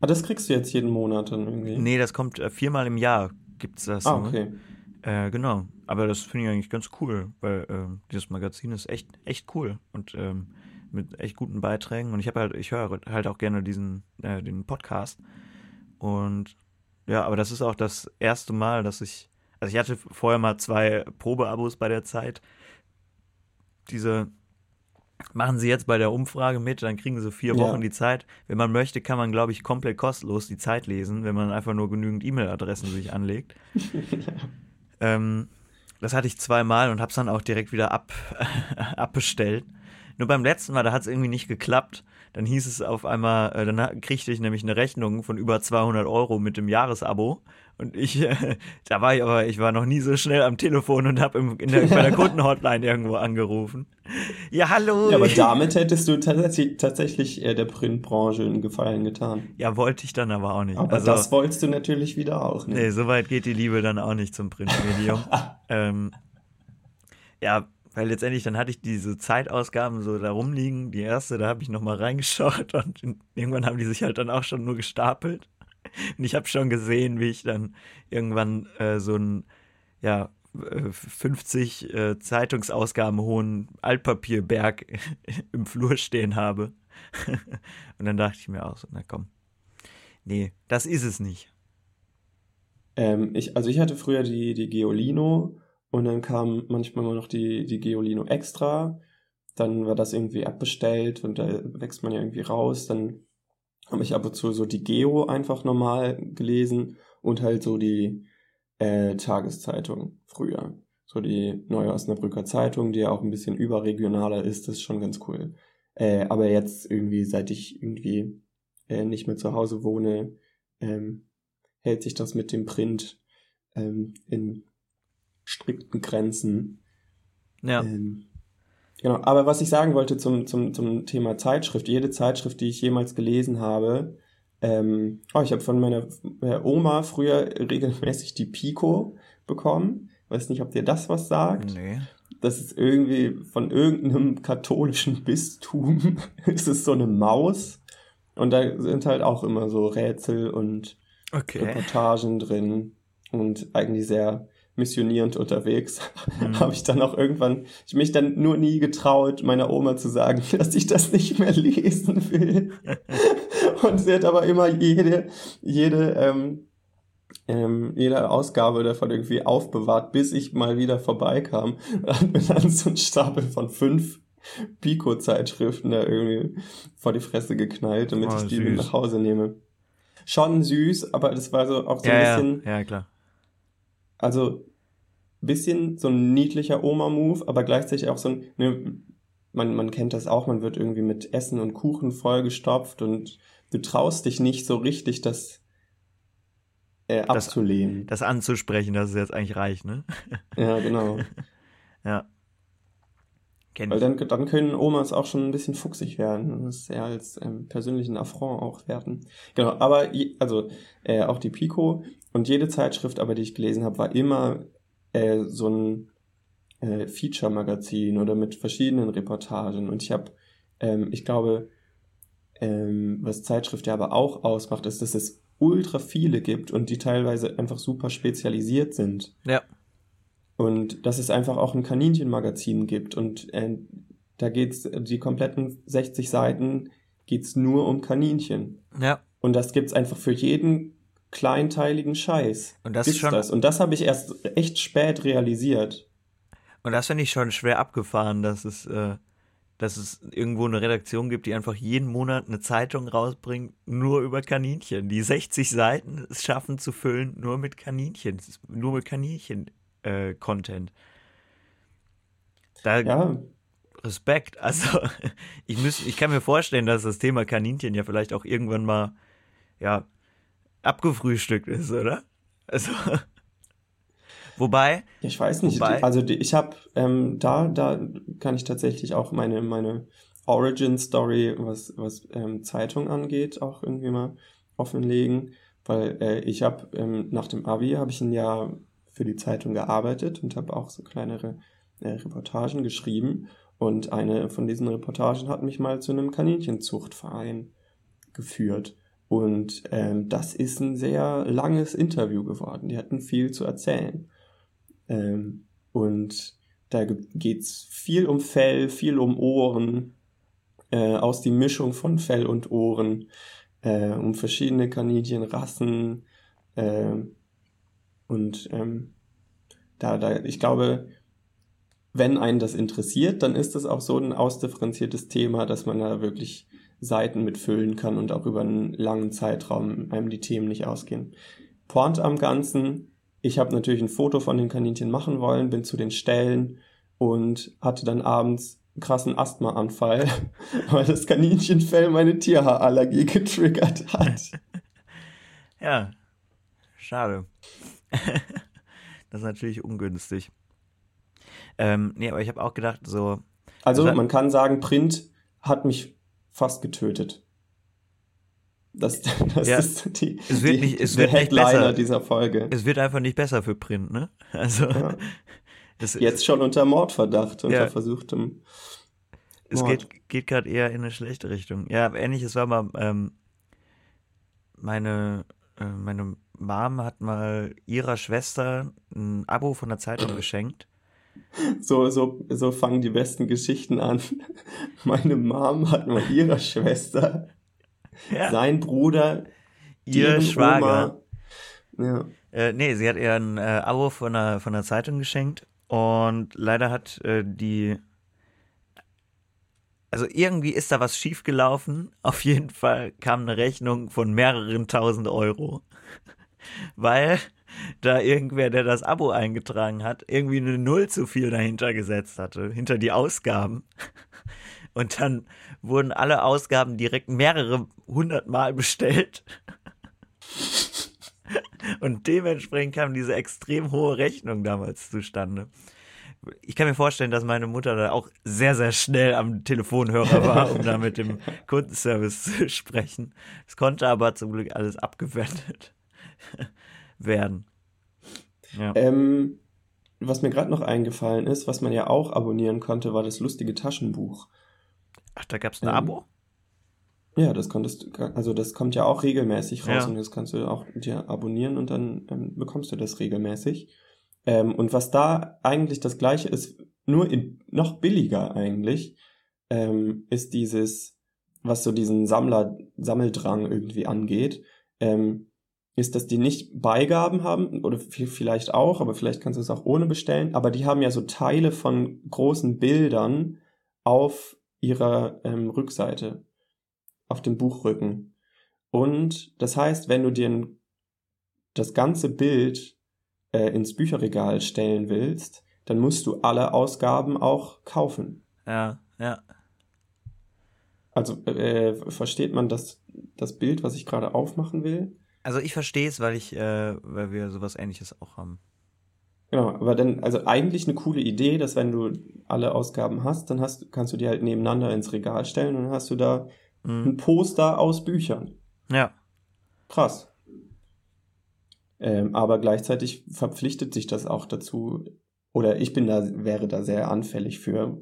Ah, das kriegst du jetzt jeden Monat dann irgendwie? Nee, das kommt äh, viermal im Jahr, gibt's das. Ah, nur. okay. Äh, genau. Aber das finde ich eigentlich ganz cool, weil ähm, dieses Magazin ist echt, echt cool und ähm, mit echt guten Beiträgen. Und ich habe halt, ich höre halt auch gerne diesen, äh, den Podcast. Und ja, aber das ist auch das erste Mal, dass ich, also ich hatte vorher mal zwei Probeabos bei der Zeit. Diese machen Sie jetzt bei der Umfrage mit, dann kriegen Sie vier Ja. Wochen die Zeit. Wenn man möchte, kann man, glaube ich, komplett kostenlos die Zeit lesen, wenn man einfach nur genügend E-Mail-Adressen sich anlegt. [laughs] [laughs] ähm, das hatte ich zweimal und habe es dann auch direkt wieder ab, [laughs] abbestellt. Nur beim letzten Mal, da hat es irgendwie nicht geklappt. Dann hieß es auf einmal, äh, dann kriegte ich nämlich eine Rechnung von über 200 Euro mit dem Jahresabo. Und ich, äh, [laughs] da war ich aber, ich war noch nie so schnell am Telefon und habe bei der [laughs] Kundenhotline irgendwo angerufen. Ja, hallo. Ja, aber [laughs] damit hättest du tatsächlich, tatsächlich äh, der Printbranche einen Gefallen getan. Ja, wollte ich dann aber auch nicht. Aber also, das wolltest du natürlich wieder auch nicht. nee, so weit geht die Liebe dann auch nicht zum Printmedium. ähm, ja, weil letztendlich dann hatte ich diese Zeitausgaben so da rumliegen. Die erste, da habe ich nochmal reingeschaut [laughs] und irgendwann haben die sich halt dann auch schon nur gestapelt. Und ich habe schon gesehen, wie ich dann irgendwann äh, so ein, ja, äh, 50 äh, Zeitungsausgaben hohen Altpapierberg [laughs] im Flur stehen habe. [laughs] und dann dachte ich mir auch so, na komm. Nee, das ist es nicht. Ähm, ich, also ich hatte früher die, die Geolino und dann kam manchmal mal noch die, die Geolino Extra. Dann war das irgendwie abbestellt und da wächst man ja irgendwie raus. Dann habe ich ab und zu so die Geo einfach normal gelesen und halt so die äh, Tageszeitung früher. So die Neue Osnabrücker Zeitung, die ja auch ein bisschen überregionaler ist, das ist schon ganz cool. Äh, aber jetzt irgendwie, seit ich irgendwie äh, nicht mehr zu Hause wohne, ähm, hält sich das mit dem Print ähm, in strikten Grenzen. Ja. Ähm, genau, aber was ich sagen wollte zum, zum, zum Thema Zeitschrift, jede Zeitschrift, die ich jemals gelesen habe, ähm, oh, ich habe von meiner Oma früher regelmäßig die Pico bekommen. Weiß nicht, ob dir das was sagt. Nee. Das ist irgendwie von irgendeinem katholischen Bistum. [laughs] ist es so eine Maus. Und da sind halt auch immer so Rätsel und Okay. Reportagen drin und eigentlich sehr missionierend unterwegs. Mhm. [laughs] Habe ich dann auch irgendwann, ich mich dann nur nie getraut, meiner Oma zu sagen, [laughs] dass ich das nicht mehr lesen will. [laughs] und sie hat aber immer jede, jede, ähm, ähm, jede Ausgabe davon irgendwie aufbewahrt, bis ich mal wieder vorbeikam. Und hat mir dann so ein Stapel von fünf Pico-Zeitschriften da irgendwie vor die Fresse geknallt, damit Oh, ich die mit süß. nach Hause nehme. Schon süß, aber das war so auch so ja, ein bisschen, ja, ja, klar. Also bisschen so ein niedlicher Oma-Move, aber gleichzeitig auch so ein, ne, man, man kennt das auch, man wird irgendwie mit Essen und Kuchen vollgestopft und du traust dich nicht so richtig, das äh, Das- abzulehnen. Das anzusprechen, das ist jetzt eigentlich reich, ne? [laughs] ja, genau. Ja. Kenn Weil dann, dann können Omas auch schon ein bisschen fuchsig werden und das eher als ähm, persönlichen Affront auch werten. Genau, aber also äh, auch die Pico und jede Zeitschrift, aber die ich gelesen habe, war immer äh, so ein äh, Feature-Magazin oder mit verschiedenen Reportagen. Und ich habe, ähm, ich glaube, ähm, was Zeitschrift ja aber auch ausmacht, ist, dass es ultra viele gibt und die teilweise einfach super spezialisiert sind. Ja. Und dass es einfach auch ein Kaninchenmagazin gibt und äh, da geht's, die kompletten 60 Seiten geht's nur um Kaninchen. Ja. Und das gibt's einfach für jeden kleinteiligen Scheiß. Und das Gibt's schon, das. Und das habe ich erst echt spät realisiert. und das finde ich schon schwer abgefahren, dass es, äh, dass es irgendwo eine Redaktion gibt, die einfach jeden Monat eine Zeitung rausbringt, nur über Kaninchen. Die 60 Seiten es schaffen zu füllen, nur mit Kaninchen. Ist Nur mit Kaninchen-Content. da Ja, Respekt. Also, [laughs] ich, müß, ich kann mir vorstellen, dass das Thema Kaninchen ja vielleicht auch irgendwann mal, ja, abgefrühstückt ist, oder? Also, [laughs] wobei, ich weiß nicht. Wobei- Also ich habe ähm, da, da kann ich tatsächlich auch meine, meine Origin Story, was, was ähm, Zeitung angeht, auch irgendwie mal offenlegen, weil äh, ich habe ähm, nach dem Abi habe ich ein Jahr für die Zeitung gearbeitet und habe auch so kleinere äh, Reportagen geschrieben und eine von diesen Reportagen hat mich mal zu einem Kaninchenzuchtverein geführt und ähm, das ist ein sehr langes Interview geworden. Die hatten viel zu erzählen ähm, und da geht's viel um Fell, viel um Ohren, äh, aus die Mischung von Fell und Ohren, äh, um verschiedene Kaninchenrassen. Äh, und ähm, da, da, ich glaube, wenn einen das interessiert, dann ist das auch so ein ausdifferenziertes Thema, dass man da wirklich Seiten mitfüllen kann und auch über einen langen Zeitraum einem die Themen nicht ausgehen. Point am Ganzen, ich habe natürlich ein Foto von den Kaninchen machen wollen, bin zu den Stellen und hatte dann abends einen krassen Asthmaanfall, [laughs] weil das Kaninchenfell meine Tierhaarallergie getriggert hat. [laughs] Ja, schade. [laughs] das ist natürlich ungünstig. Ähm, nee, aber ich habe auch gedacht, so. Also, man kann sagen, Print hat mich fast getötet. Das, [laughs] das Ja, ist die, es wird die, nicht- es wird nicht Headliner besser. dieser Folge. Es wird einfach nicht besser für Print, ne? [laughs] Also, Ja. es, Jetzt schon unter Mordverdacht, unter Ja. versuchtem es Mord. geht, geht gerade eher in eine schlechte Richtung. Ja, ähnliches war mal, ähm, meine, äh, meine Mom hat mal ihrer Schwester ein Abo von der Zeitung geschenkt. So, so, so fangen die besten Geschichten an. [laughs] Meine Mom hat mal ihrer Schwester, Ja, sein Bruder, ihr Schwager. Oma, ja, Äh, nee, sie hat ihr ein äh, Abo von der, von der Zeitung geschenkt und leider hat äh, die. Also irgendwie ist da was schiefgelaufen. [laughs] Auf jeden Fall kam eine Rechnung von mehreren tausend Euro. [laughs] Weil da irgendwer, der das Abo eingetragen hat, irgendwie eine Null zu viel dahinter gesetzt hatte, hinter die Ausgaben. [laughs] Und dann wurden alle Ausgaben direkt mehrere hundert Mal bestellt. [laughs] Und dementsprechend kam diese extrem hohe Rechnung damals zustande. Ich kann mir vorstellen, dass meine Mutter da auch sehr, sehr schnell am Telefonhörer war, um da mit dem [laughs] Kundenservice zu sprechen. Es konnte aber zum Glück alles abgewendet werden. Ja. Ähm, was mir gerade noch eingefallen ist, was man ja auch abonnieren konnte, war das lustige Taschenbuch. Ach, da gab es ein ähm, Abo? Ja, das konntest du, also das kommt ja auch regelmäßig raus Ja. und das kannst du auch dir abonnieren und dann ähm, bekommst du das regelmäßig. Ähm, und was da eigentlich das gleiche ist, nur in, noch billiger eigentlich, ähm, ist dieses, was so diesen Sammler, Sammeldrang irgendwie angeht, ähm, ist, dass die nicht Beigaben haben, oder vielleicht auch, aber vielleicht kannst du es auch ohne bestellen, aber die haben ja so Teile von großen Bildern auf ihrer ähm, Rückseite, auf dem Buchrücken. Und das heißt, wenn du dir das ganze Bild äh, ins Bücherregal stellen willst, dann musst du alle Ausgaben auch kaufen. Ja, ja. Also äh, versteht man das, das Bild, was ich gerade aufmachen will? Also ich verstehe es, weil ich, äh, weil wir sowas ähnliches auch haben. Genau, aber dann, also eigentlich eine coole Idee, dass wenn du alle Ausgaben hast, dann hast, kannst du die halt nebeneinander ins Regal stellen und dann hast du da Mhm. ein Poster aus Büchern. Ja. Krass. Ähm, aber gleichzeitig verpflichtet sich das auch dazu, oder ich bin da, wäre da sehr anfällig für.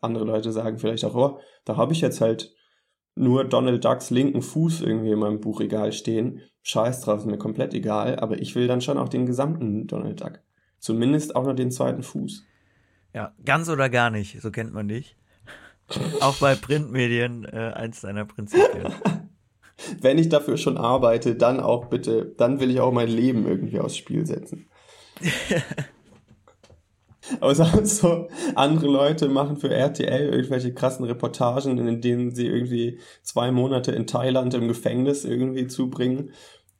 Andere Leute sagen vielleicht auch, oh, da habe ich jetzt halt nur Donald Ducks linken Fuß irgendwie in meinem Buchregal stehen. Scheiß drauf, ist mir komplett egal, aber ich will dann schon auch den gesamten Donald Duck. Zumindest auch noch den zweiten Fuß. Ja, ganz oder gar nicht, so kennt man dich. Auch bei Printmedien äh, eins deiner Prinzipien. [laughs] Wenn ich dafür schon arbeite, dann auch bitte, dann will ich auch mein Leben irgendwie aufs Spiel setzen. [laughs] Aber sonst [laughs] so, andere Leute machen für RTL irgendwelche krassen Reportagen, in denen sie irgendwie zwei Monate in Thailand im Gefängnis irgendwie zubringen.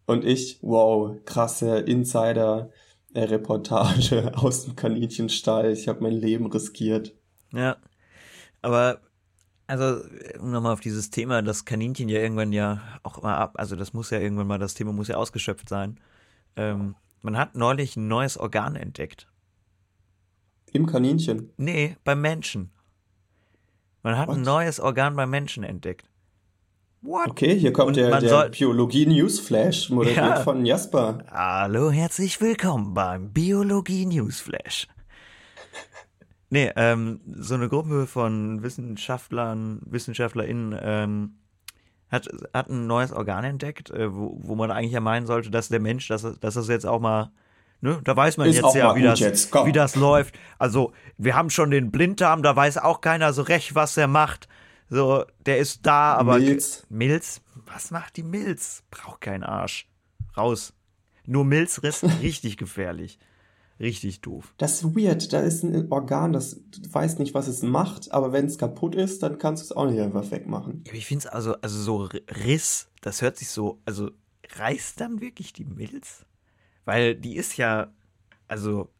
Und ich, wow, krasse Insider-Reportage [laughs] aus dem Kaninchenstall. Ich habe mein Leben riskiert. Ja. Aber, also, um nochmal auf dieses Thema, das Kaninchen ja irgendwann ja auch mal ab, also das muss ja irgendwann mal, das Thema muss ja ausgeschöpft sein. Ähm, man hat neulich ein neues Organ entdeckt. Im Kaninchen. Nee, beim Menschen. Man hat What? ein neues Organ beim Menschen entdeckt. What? Okay, hier kommt Und der, der Biologie-Newsflash, moderiert ja. von Jasper. Hallo, herzlich willkommen beim Biologie-Newsflash. nee, ähm, so eine Gruppe von Wissenschaftlern, WissenschaftlerInnen ähm, hat, hat ein neues Organ entdeckt, äh, wo, wo man eigentlich ja meinen sollte, dass der Mensch, dass, dass das jetzt auch mal Ne? Da weiß man Ist jetzt ja, wie das, wie das läuft. Also, wir haben schon den Blinddarm, da weiß auch keiner so recht, was er macht. So, der ist da, aber. Milz. Milz? Was macht die Milz? Braucht keinen Arsch. Raus. Nur Milzriss, [laughs] richtig gefährlich. Richtig doof. Das ist weird. Da ist ein Organ, das du weißt nicht, was es macht, aber wenn es kaputt ist, dann kannst du es auch nicht einfach wegmachen. Ich finde es also, also so Riss, das hört sich so, also reißt dann wirklich die Milz? Weil die ist ja, also,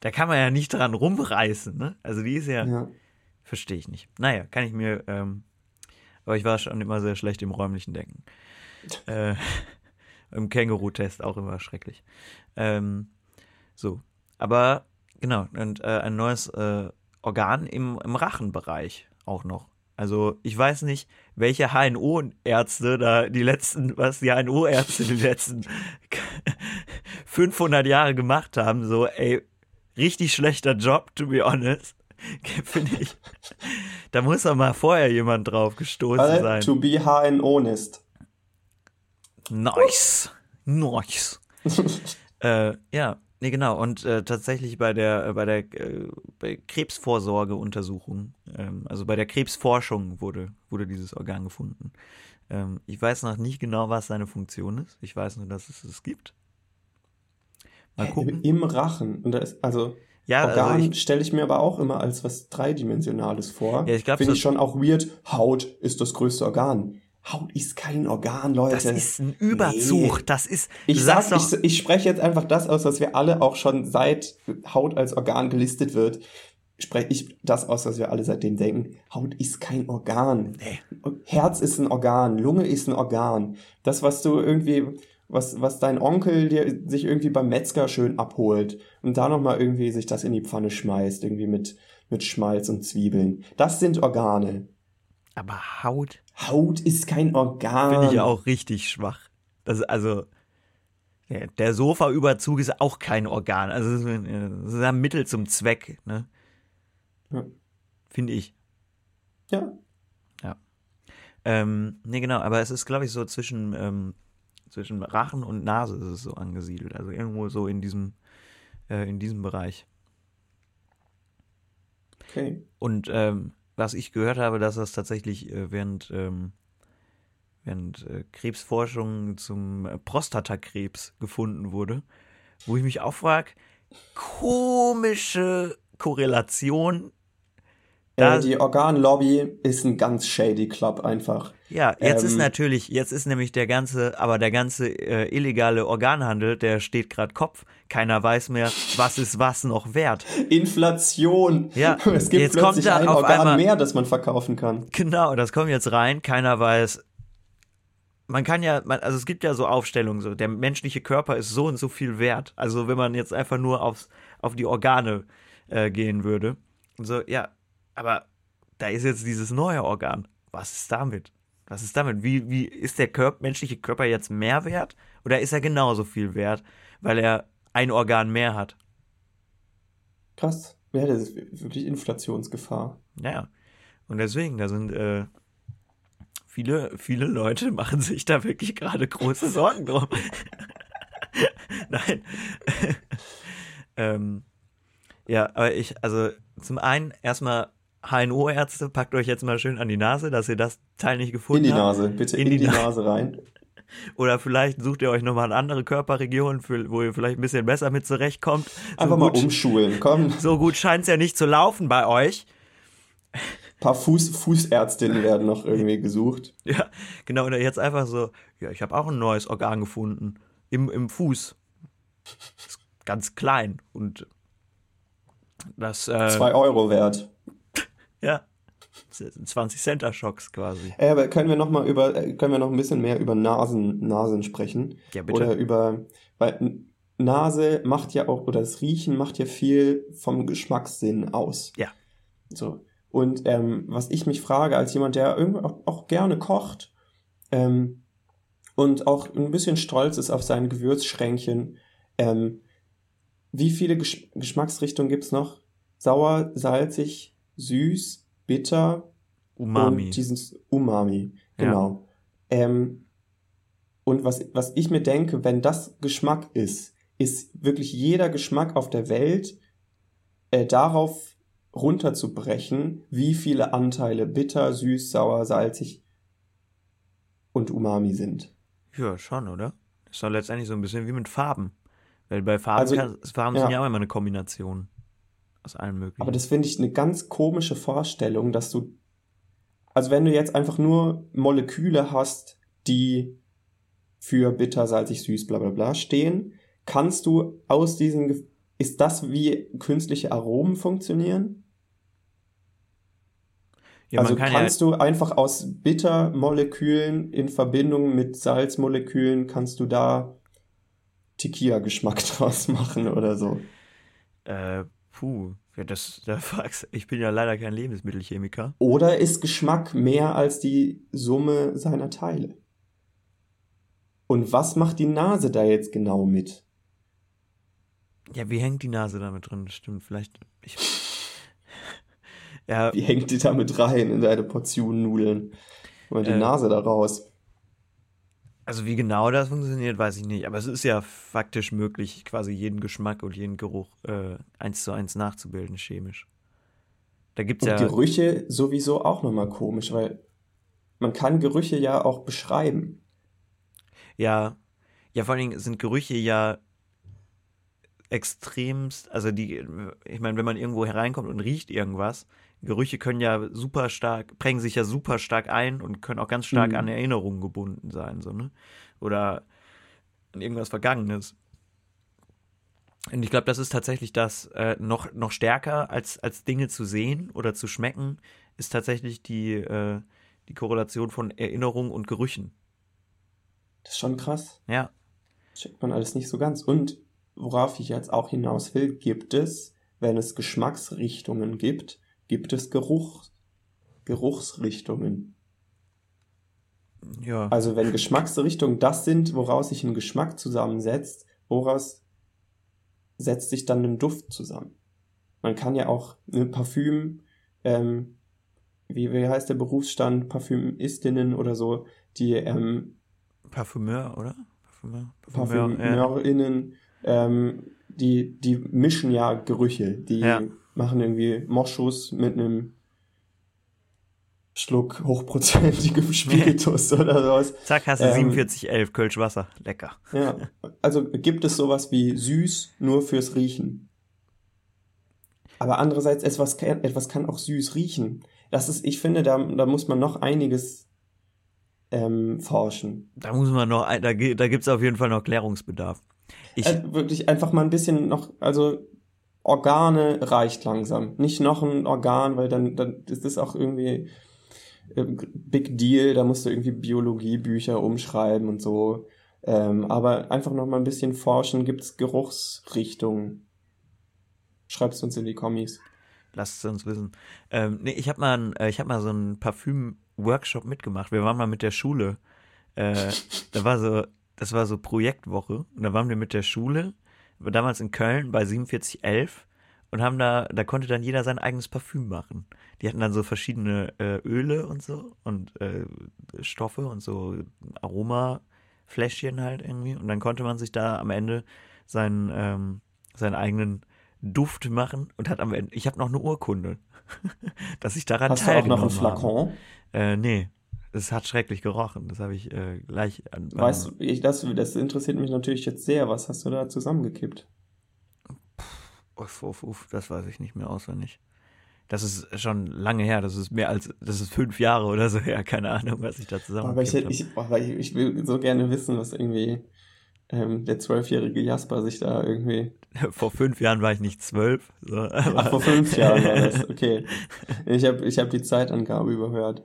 da kann man ja nicht dran rumreißen, ne? Also die ist ja, ja. verstehe ich nicht. Naja, kann ich mir, ähm, aber ich war schon immer sehr schlecht im räumlichen Denken. [laughs] äh, Im Känguru-Test auch immer schrecklich. Ähm, so, aber genau, und äh, ein neues äh, Organ im, im Rachenbereich auch noch. Also ich weiß nicht, welche HNO-Ärzte da die letzten, was die HNO-Ärzte die letzten [laughs] 500 Jahre gemacht haben. So, ey, richtig schlechter Job, to be honest. [laughs] Finde ich. Da muss doch mal vorher jemand drauf gestoßen also, sein. To be HNO-nist. Nice. Nice. [laughs] äh, ja, Nee, genau. Und äh, tatsächlich bei der, äh, bei der äh, bei Krebsvorsorgeuntersuchung, ähm, also bei der Krebsforschung wurde, wurde dieses Organ gefunden. Ähm, ich weiß noch nicht genau, was seine Funktion ist. Ich weiß nur, dass es es gibt. Mal gucken. Im Rachen. Und da ist, also ja, also Organ also stelle ich mir aber auch immer als was Dreidimensionales vor. Ja, ich glaube, Finde ich schon auch weird. Haut ist das größte Organ. Haut ist kein Organ, Leute. Das ist ein Überzug. Nee. Das ist. Ich sag, ich, ich spreche jetzt einfach das aus, was wir alle auch schon seit Haut als Organ gelistet wird, spreche ich das aus, was wir alle seitdem denken. Haut ist kein Organ. Nee. Herz ist ein Organ, Lunge ist ein Organ. Das, was du irgendwie, was, was dein Onkel dir sich irgendwie beim Metzger schön abholt und da nochmal irgendwie sich das in die Pfanne schmeißt, irgendwie mit, mit Schmalz und Zwiebeln. Das sind Organe. Aber Haut? Haut ist kein Organ. Finde ich auch richtig schwach. Das, also, ja, der Sofaüberzug ist auch kein Organ. Also, das ist ein Mittel zum Zweck, ne? Ja. Finde ich. Ja. Ja. Ähm, nee, genau, aber es ist, glaube ich, so zwischen, ähm, zwischen Rachen und Nase ist es so angesiedelt. Also irgendwo so in diesem, äh, in diesem Bereich. Okay. Und ähm, was ich gehört habe, dass das tatsächlich äh, während, ähm, während äh, Krebsforschung zum äh, Prostatakrebs gefunden wurde, wo ich mich auch frage, komische Korrelation. Da, die Organlobby ist ein ganz shady Club einfach. Ja, jetzt ähm, ist natürlich, jetzt ist nämlich der ganze, aber der ganze äh, illegale Organhandel, der steht gerade Kopf. Keiner weiß mehr, was ist was noch wert. Inflation. Ja, [laughs] es gibt jetzt plötzlich kommt ein Organ einmal, mehr, das man verkaufen kann. Genau, das kommt jetzt rein. Keiner weiß. Man kann ja, man, also es gibt ja so Aufstellungen, so der menschliche Körper ist so und so viel wert. Also wenn man jetzt einfach nur aufs, auf die Organe äh, gehen würde. So, ja, aber da ist jetzt dieses neue Organ. Was ist damit? Was ist damit? Wie, wie ist der Körper, menschliche Körper jetzt mehr wert oder ist er genauso viel wert, weil er ein Organ mehr hat? Krass. Ja, das ist wirklich Inflationsgefahr. Ja. Und deswegen, da sind äh, viele, viele Leute [laughs] machen sich da wirklich gerade große Sorgen drum. [laughs] Nein. [laughs] ähm, ja, aber ich, also zum einen erstmal HNO-Ärzte, packt euch jetzt mal schön an die Nase, dass ihr das Teil nicht gefunden habt. In die Nase, habt. bitte in, in die, die, Nase rein. [laughs] Oder vielleicht sucht ihr euch nochmal eine andere Körperregion, für, wo ihr vielleicht ein bisschen besser mit zurechtkommt. So Einfach gut, mal umschulen, komm. [laughs] So gut scheint es ja nicht zu laufen bei euch. Ein paar Fuß, Fußärztinnen werden noch irgendwie gesucht. [laughs] Ja, genau. Und jetzt einfach so, ja, ich habe auch ein neues Organ gefunden. Im, im Fuß. Ist ganz klein und das. Äh, Zwei Euro wert. Ja. 20 Center Schocks quasi. Äh, aber können wir noch mal über, äh, können wir noch ein bisschen mehr über Nasen, Nasen sprechen? Ja, bitte. Oder über, weil Nase macht ja auch, oder das Riechen macht ja viel vom Geschmackssinn aus. Ja. So. Und ähm, was ich mich frage, als jemand, der irgendwie auch, auch gerne kocht ähm, und auch ein bisschen stolz ist auf sein Gewürzschränkchen, ähm, wie viele Gesch Geschmacksrichtungen gibt's noch? Sauer, salzig, süß, bitter Umami. und dieses Umami. Genau. Ähm, und was, was ich mir denke, wenn das Geschmack ist, ist wirklich jeder Geschmack auf der Welt äh, darauf runterzubrechen, wie viele Anteile bitter, süß, sauer, salzig und Umami sind. Ja, schon, oder? Ist doch letztendlich so ein bisschen wie mit Farben. Weil bei Farben, Also, kann, Farben ja. sind ja auch immer eine Kombination aus allen möglichen. Aber das finde ich eine ganz komische Vorstellung, dass du, also wenn du jetzt einfach nur Moleküle hast, die für bitter, salzig, süß, bla bla bla stehen, kannst du aus diesen, ist das wie künstliche Aromen funktionieren? ja, also kann ja, kannst du einfach aus Bittermolekülen in Verbindung mit Salzmolekülen, kannst du da Tequila-Geschmack [laughs] draus machen oder so? äh, puh, ja, das, da [laughs] fragst, ich bin ja leider kein Lebensmittelchemiker. Oder ist Geschmack mehr als die Summe seiner Teile? Und was macht die Nase da jetzt genau mit? Ja, wie hängt die Nase damit drin? Stimmt, vielleicht, ich, [laughs] ja, Wie hängt die da mit rein in deine Portion Nudeln? Und die Äh, Nase da raus. Also wie genau das funktioniert, weiß ich nicht. Aber es ist ja faktisch möglich, quasi jeden Geschmack und jeden Geruch äh, eins zu eins nachzubilden, chemisch. Da gibt's Und ja. Gerüche sowieso auch nochmal komisch, weil man kann Gerüche ja auch beschreiben. Ja, ja, vor allen Dingen sind Gerüche ja extremst, also die, ich meine, wenn man irgendwo hereinkommt und riecht irgendwas, Gerüche können ja super stark, prägen sich ja super stark ein und können auch ganz stark Mhm. an Erinnerungen gebunden sein, so, ne? Oder an irgendwas Vergangenes. Und ich glaube, das ist tatsächlich das äh, noch, noch stärker als, als Dinge zu sehen oder zu schmecken, ist tatsächlich die, äh, die Korrelation von Erinnerungen und Gerüchen. Das ist schon krass. Ja, checkt man alles nicht so ganz. Und worauf ich jetzt auch hinaus will, gibt es, wenn es Geschmacksrichtungen gibt, gibt es Geruch, Geruchsrichtungen. ja. Also wenn Geschmacksrichtungen das sind, woraus sich ein Geschmack zusammensetzt, woraus setzt sich dann ein Duft zusammen? Man kann ja auch ein Parfüm, ähm, wie, wie heißt der Berufsstand, Parfümistinnen oder so, die ähm, Parfümeur, oder? Parfümeur. ParfümeurInnen, ähm, die, die mischen ja Gerüche. Die Ja. Machen irgendwie Moschus mit einem Schluck hochprozentigem [laughs] Spiritus oder sowas. Zack, hast du Ähm, 4711 Kölsch Wasser. Lecker. Ja. Also gibt es sowas wie süß nur fürs Riechen. Aber andererseits, etwas kann, etwas kann auch süß riechen. Das ist, ich finde, da, da muss man noch einiges ähm, forschen. Da muss man noch, da, da gibt's auf jeden Fall noch Klärungsbedarf. Ich, Äh, wirklich einfach mal ein bisschen noch, also Organe reicht langsam. Nicht noch ein Organ, weil dann, dann ist das auch irgendwie äh, Big Deal, da musst du irgendwie Biologiebücher umschreiben und so. Ähm, aber einfach noch mal ein bisschen forschen, gibt's Geruchsrichtungen. Schreib's uns in die Kommis. lasst es uns wissen. Ähm, nee, ich habe mal, äh, hab mal so einen Parfüm-Workshop mitgemacht. Wir waren mal mit der Schule. Äh, da war so, das war so Projektwoche. Und da waren wir mit der Schule, damals in Köln bei 4711 und haben da, da konnte dann jeder sein eigenes Parfüm machen. Die hatten dann so verschiedene äh, Öle und so und äh, Stoffe und so Aromafläschchen halt irgendwie. Und dann konnte man sich da am Ende seinen, ähm, seinen eigenen Duft machen und hat am Ende, ich habe noch eine Urkunde, [laughs] dass ich daran Hast du auch noch teilgenommen einen Flakon? habe. Äh, nee, das hat schrecklich gerochen. Das habe ich äh, gleich an. Weißt du, ich, das, das interessiert mich natürlich jetzt sehr. Was hast du da zusammengekippt? Uff, uff, uff, das weiß ich nicht mehr auswendig. Das ist schon lange her. Das ist mehr als, das ist fünf Jahre oder so her. Keine Ahnung, was ich da zusammen. Aber ich, ich, aber ich, ich will so gerne wissen, was irgendwie ähm, der zwölfjährige Jasper sich da irgendwie. [laughs] Vor fünf Jahren war ich nicht zwölf. So, Ach, vor fünf Jahren war das. [laughs] Okay. Ich habe ich hab die Zeitangabe überhört.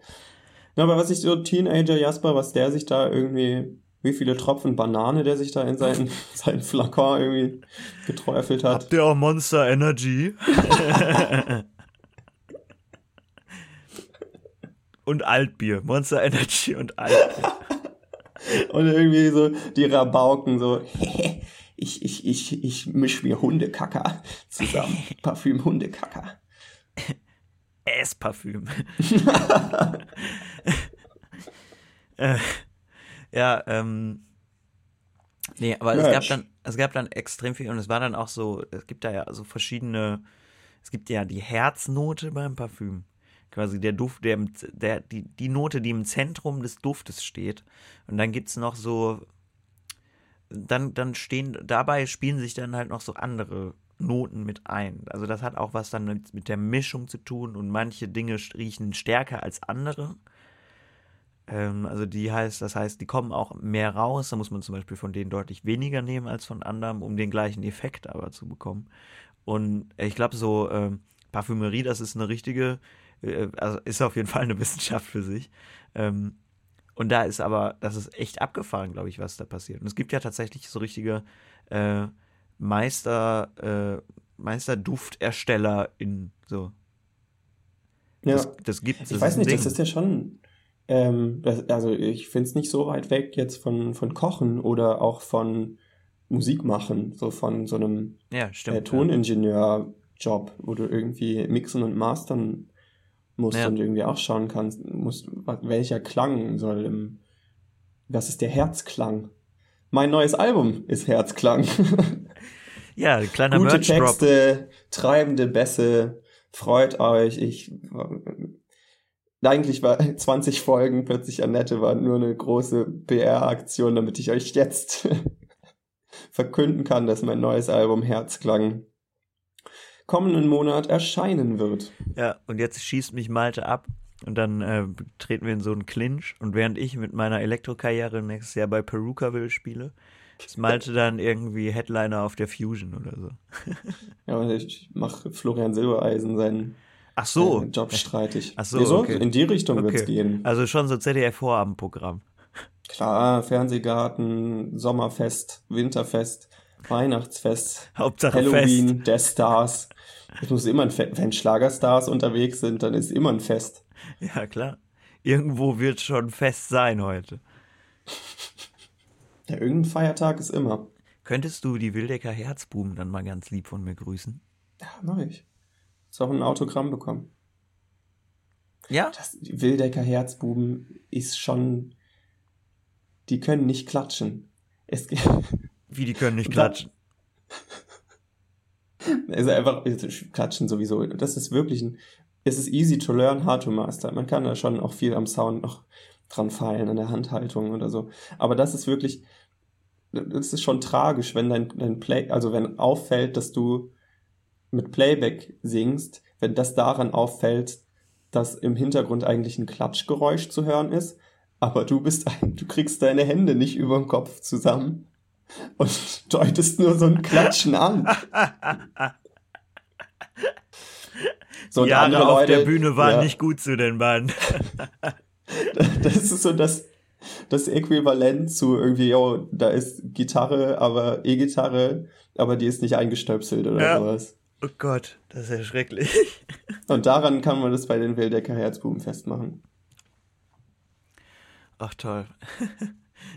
Na, aber was ich so Teenager Jasper, was der sich da irgendwie, wie viele Tropfen Banane der sich da in seinen, [laughs] seinen Flakon irgendwie geträufelt hat. Habt ihr auch Monster Energy? [laughs] und Altbier. Monster Energy und Altbier. [laughs] und irgendwie so die Rabauken so, ich, ich, ich, ich misch mir Hundekacker zusammen. Parfüm Hundekacker. Essparfüm. Äh, [laughs] ja, ähm. Nee, aber es gab dann, es gab dann extrem viel und es war dann auch so, es gibt da ja so verschiedene, es gibt ja die Herznote beim Parfüm. Quasi der Duft, der, der, die, die Note, die im Zentrum des Duftes steht. Und dann gibt es noch so, dann, dann stehen, dabei spielen sich dann halt noch so andere Noten mit ein. Also das hat auch was dann mit, mit der Mischung zu tun und manche Dinge riechen stärker als andere. Ähm, also die heißt, das heißt, die kommen auch mehr raus. Da muss man zum Beispiel von denen deutlich weniger nehmen als von anderen, um den gleichen Effekt aber zu bekommen. Und ich glaube, so äh, Parfümerie, das ist eine richtige, äh, also ist auf jeden Fall eine [laughs] Wissenschaft für sich. Ähm, und da ist aber, das ist echt abgefahren, glaube ich, was da passiert. Und es gibt ja tatsächlich so richtige äh, Meister, äh, Meisterduftersteller in so. Ja. Das, das gibt es. Ich weiß nicht, Ding. das ist ja schon. Ähm, das, also ich finde es nicht so weit weg jetzt von, von Kochen oder auch von Musik machen, so von so einem ja, stimmt, äh, Toningenieur-Job, wo du irgendwie mixen und mastern musst ja. und irgendwie auch schauen kannst, musst, welcher Klang soll im, was ist der Herzklang? Mein neues Album ist Herzklang. [laughs] Ja, kleiner Gute Texte, treibende Bässe, freut euch. Ich eigentlich war [laughs] 20 Folgen plötzlich Annette war nur eine große PR-Aktion, damit ich euch jetzt [laughs] verkünden kann, dass mein neues Album Herzklang kommenden Monat erscheinen wird. Ja, und jetzt schießt mich Malte ab und dann äh, treten wir in so einen Clinch und während ich mit meiner Elektrokarriere nächstes Jahr bei Perukaville spiele, ist Malte dann irgendwie Headliner auf der Fusion oder so. [laughs] ja, ich mache Florian Silbereisen seinen Ach so. Job streitig. [laughs] Ach so, nee, okay. in die Richtung okay. wird's gehen. Also schon so ZDF-Vorabendprogramm. Klar, Fernsehgarten, Sommerfest, Winterfest, Weihnachtsfest, Hauptsache Halloween, Fest. der Stars. Es muss immer ein Fest. Wenn Schlagerstars unterwegs sind, dann ist immer ein Fest. Ja, klar. Irgendwo wird schon Fest sein heute. Ja, irgendein Feiertag ist immer. Könntest du die Wildecker Herzbuben dann mal ganz lieb von mir grüßen? Ja, mach ich. Hast auch ein Autogramm bekommen. Ja? Das, Wildecker Herzbuben ist schon. Die können nicht klatschen. Es, [laughs] Wie, die können nicht klatschen? [laughs] Es ist einfach, klatschen sowieso. Das ist wirklich ein, es ist easy to learn, hard to master. Man kann da schon auch viel am Sound noch dran feilen, an der Handhaltung oder so. Aber das ist wirklich, das ist schon tragisch, wenn dein, dein Play, also wenn auffällt, dass du mit Playback singst, wenn das daran auffällt, dass im Hintergrund eigentlich ein Klatschgeräusch zu hören ist, aber du bist ein, du kriegst deine Hände nicht über dem Kopf zusammen und [laughs] deutest nur so ein Klatschen an. So, Jahre auf Leute, der Bühne waren ja. nicht gut zu den beiden. [laughs] das ist so das, das Äquivalent zu irgendwie, oh, da ist Gitarre, aber E-Gitarre, aber die ist nicht eingestöpselt oder ja. sowas. Oh Gott, das ist ja schrecklich. [laughs] Und daran kann man das bei den Wildecker Herzbuben festmachen. Ach toll. [laughs]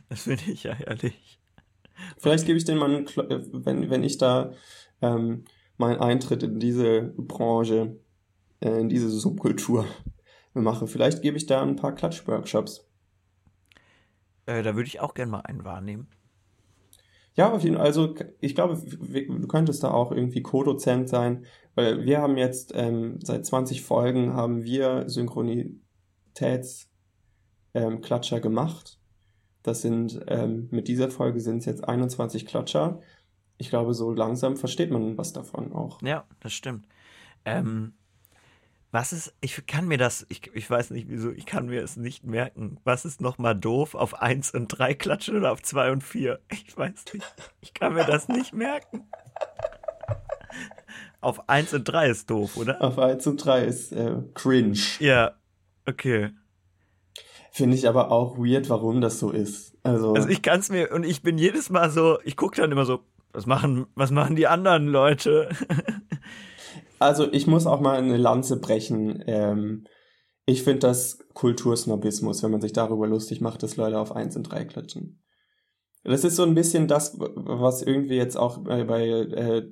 Das finde ich ja herrlich. Vielleicht gebe ich den mal, einen, wenn, wenn ich da ähm, meinen Eintritt in diese Branche, äh, in diese Subkultur mache, vielleicht gebe ich da ein paar Klatschworkshops. Äh, da würde ich auch gerne mal einen wahrnehmen. Ja, auf jeden Fall. Also ich glaube, du könntest da auch irgendwie Co-Dozent sein, weil wir haben jetzt ähm, seit 20 Folgen haben wir Synchronitätsklatscher ähm, gemacht. Das sind ähm, mit dieser Folge sind es jetzt 21 Klatscher. Ich glaube, so langsam versteht man was davon auch. Ja, das stimmt. Ähm, was ist, ich kann mir das, ich, ich weiß nicht wieso, ich kann mir es nicht merken. Was ist nochmal doof? Auf 1 und 3 klatschen oder auf 2 und 4? Ich weiß nicht. Ich kann mir das nicht merken. Auf 1 und 3 ist doof, oder? Auf 1 und 3 ist äh, cringe. Ja, okay. Finde ich aber auch weird, warum das so ist. Also, also ich kann es mir, und ich bin jedes Mal so, ich gucke dann immer so, was machen, was machen die anderen Leute? Also ich muss auch mal eine Lanze brechen. Ähm, Ich finde das Kultursnobismus, wenn man sich darüber lustig macht, dass Leute auf 1 und 3 klatschen. Das ist so ein bisschen das, was irgendwie jetzt auch bei, bei äh,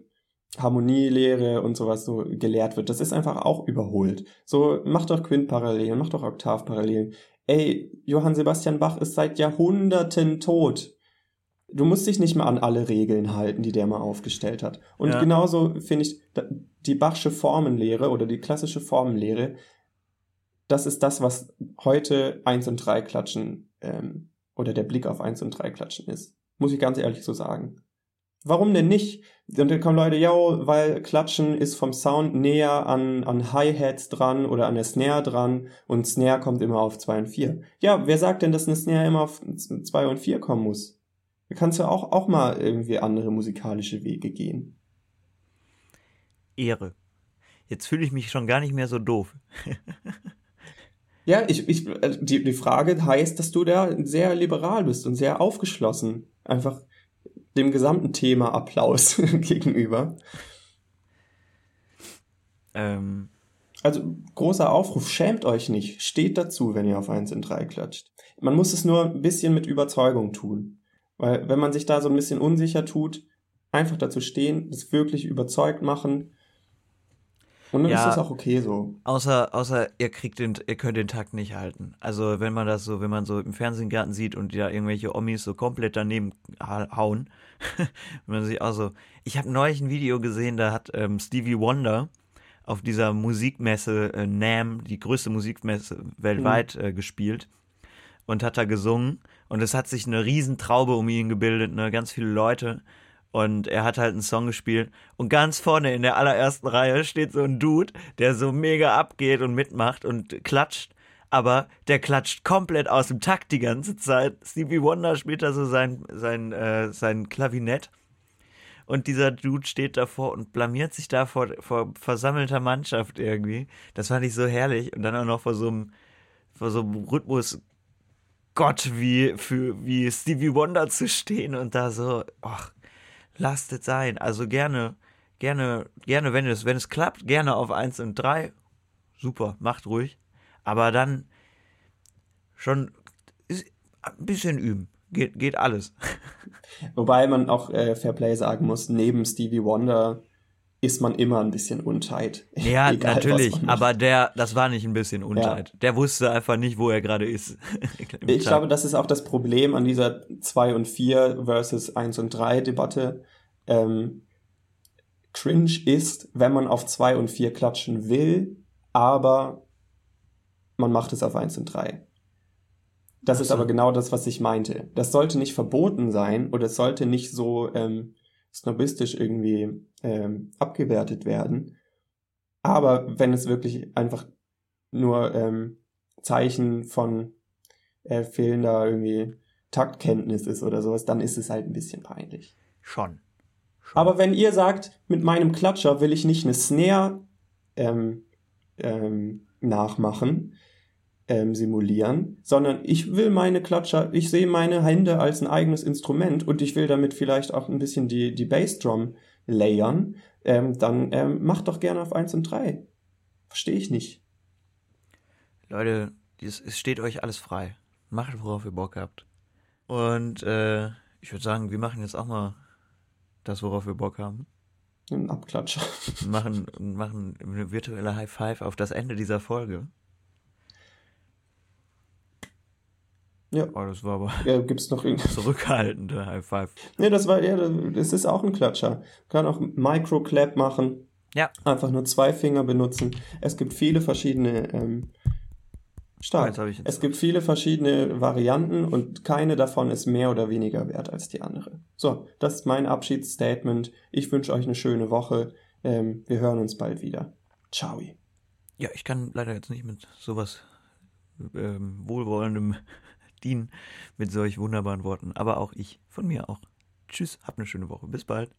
Harmonielehre und sowas so gelehrt wird. Das ist einfach auch überholt. So, mach doch Quintparallelen, mach doch Oktavparallelen. Ey, Johann Sebastian Bach ist seit Jahrhunderten tot. Du musst dich nicht mal an alle Regeln halten, die der mal aufgestellt hat. Und ja. genauso finde ich die Bachsche Formenlehre oder die klassische Formenlehre, das ist das, was heute 1 und 3 klatschen ähm, oder der Blick auf 1 und 3 klatschen ist. Muss ich ganz ehrlich so sagen. Warum denn nicht? Und dann kommen Leute, ja, weil Klatschen ist vom Sound näher an, an Hi-Hats dran oder an der Snare dran und Snare kommt immer auf 2 und 4. Ja, wer sagt denn, dass eine Snare immer auf 2 und 4 kommen muss? Da kannst du auch, auch mal irgendwie andere musikalische Wege gehen. Ehre. Jetzt fühle ich mich schon gar nicht mehr so doof. Ja, ich, ich, äh, die, die Frage heißt, dass du da sehr liberal bist und sehr aufgeschlossen. Einfach dem gesamten Thema Applaus [laughs] gegenüber. Ähm. Also großer Aufruf, schämt euch nicht, steht dazu, wenn ihr auf 1 in 3 klatscht. Man muss es nur ein bisschen mit Überzeugung tun. Weil wenn man sich da so ein bisschen unsicher tut, einfach dazu stehen, das wirklich überzeugt machen und dann ja, ist das auch okay so. Außer, außer ihr kriegt den, ihr könnt den Takt nicht halten. Also wenn man das so, wenn man so im Fernsehgarten sieht und da irgendwelche Omis so komplett daneben hauen, [laughs] wenn man sich auch so. Ich habe neulich ein Video gesehen, da hat ähm, Stevie Wonder auf dieser Musikmesse äh, NAM, die größte Musikmesse weltweit, mhm. äh, gespielt und hat da gesungen und es hat sich eine Riesentraube um ihn gebildet, ne, ganz viele Leute und er hat halt einen Song gespielt. Und ganz vorne in der allerersten Reihe steht so ein Dude, der so mega abgeht und mitmacht und klatscht. Aber der klatscht komplett aus dem Takt die ganze Zeit. Stevie Wonder spielt da so sein, sein, äh, sein Klavinett. Und dieser Dude steht davor und blamiert sich da vor, vor versammelter Mannschaft irgendwie. Das fand ich so herrlich. Und dann auch noch vor so einem, vor so einem Rhythmus Gott wie für wie Stevie Wonder zu stehen und da so, ach, lasst es sein. Also gerne, gerne, gerne, wenn es, wenn es klappt, gerne auf 1 und 3. Super, macht ruhig. Aber dann schon ein bisschen üben. Geht, geht alles. Wobei man auch äh, Fairplay sagen muss, neben Stevie Wonder ist man immer ein bisschen untight. [laughs] Ja, Egal, natürlich, aber der, das war nicht ein bisschen untight. Ja. Der wusste einfach nicht, wo er gerade ist. [laughs] ich glaube, das ist auch das Problem an dieser 2 und 4 versus 1 und 3 Debatte. Ähm, cringe ist, wenn man auf 2 und 4 klatschen will, aber man macht es auf 1 und 3. Das also. ist aber genau das, was ich meinte. Das sollte nicht verboten sein oder es sollte nicht so ähm, snobistisch irgendwie ähm, abgewertet werden. Aber wenn es wirklich einfach nur ähm, Zeichen von äh, fehlender irgendwie Taktkenntnis ist oder sowas, dann ist es halt ein bisschen peinlich. Schon. Schon. Aber wenn ihr sagt, mit meinem Klatscher will ich nicht eine Snare ähm, ähm, nachmachen, ähm, simulieren, sondern ich will meine Klatscher, ich sehe meine Hände als ein eigenes Instrument und ich will damit vielleicht auch ein bisschen die, die Bassdrum layern, ähm, dann ähm, macht doch gerne auf 1 und 3. Verstehe ich nicht. Leute, es steht euch alles frei. Macht, worauf ihr Bock habt. Und äh, ich würde sagen, wir machen jetzt auch mal das, worauf wir Bock haben. Ein Abklatscher. Machen, machen eine virtuelle High Five auf das Ende dieser Folge. Ja. Oh, das war aber. Ja, gibt's noch? [laughs] Zurückhaltende High Five. Nee, das war, ja, das ist auch ein Klatscher. Kann auch Microclap machen. Ja. Einfach nur zwei Finger benutzen. Es gibt viele verschiedene, ähm, stark. Es gibt viele verschiedene Varianten und keine davon ist mehr oder weniger wert als die andere. So, das ist mein Abschiedsstatement. Ich wünsche euch eine schöne Woche. Ähm, wir hören uns bald wieder. Ciao. Ja, ich kann leider jetzt nicht mit sowas ähm, wohlwollendem dienen mit solch wunderbaren Worten. Aber auch ich, von mir auch. Tschüss, habt eine schöne Woche. Bis bald.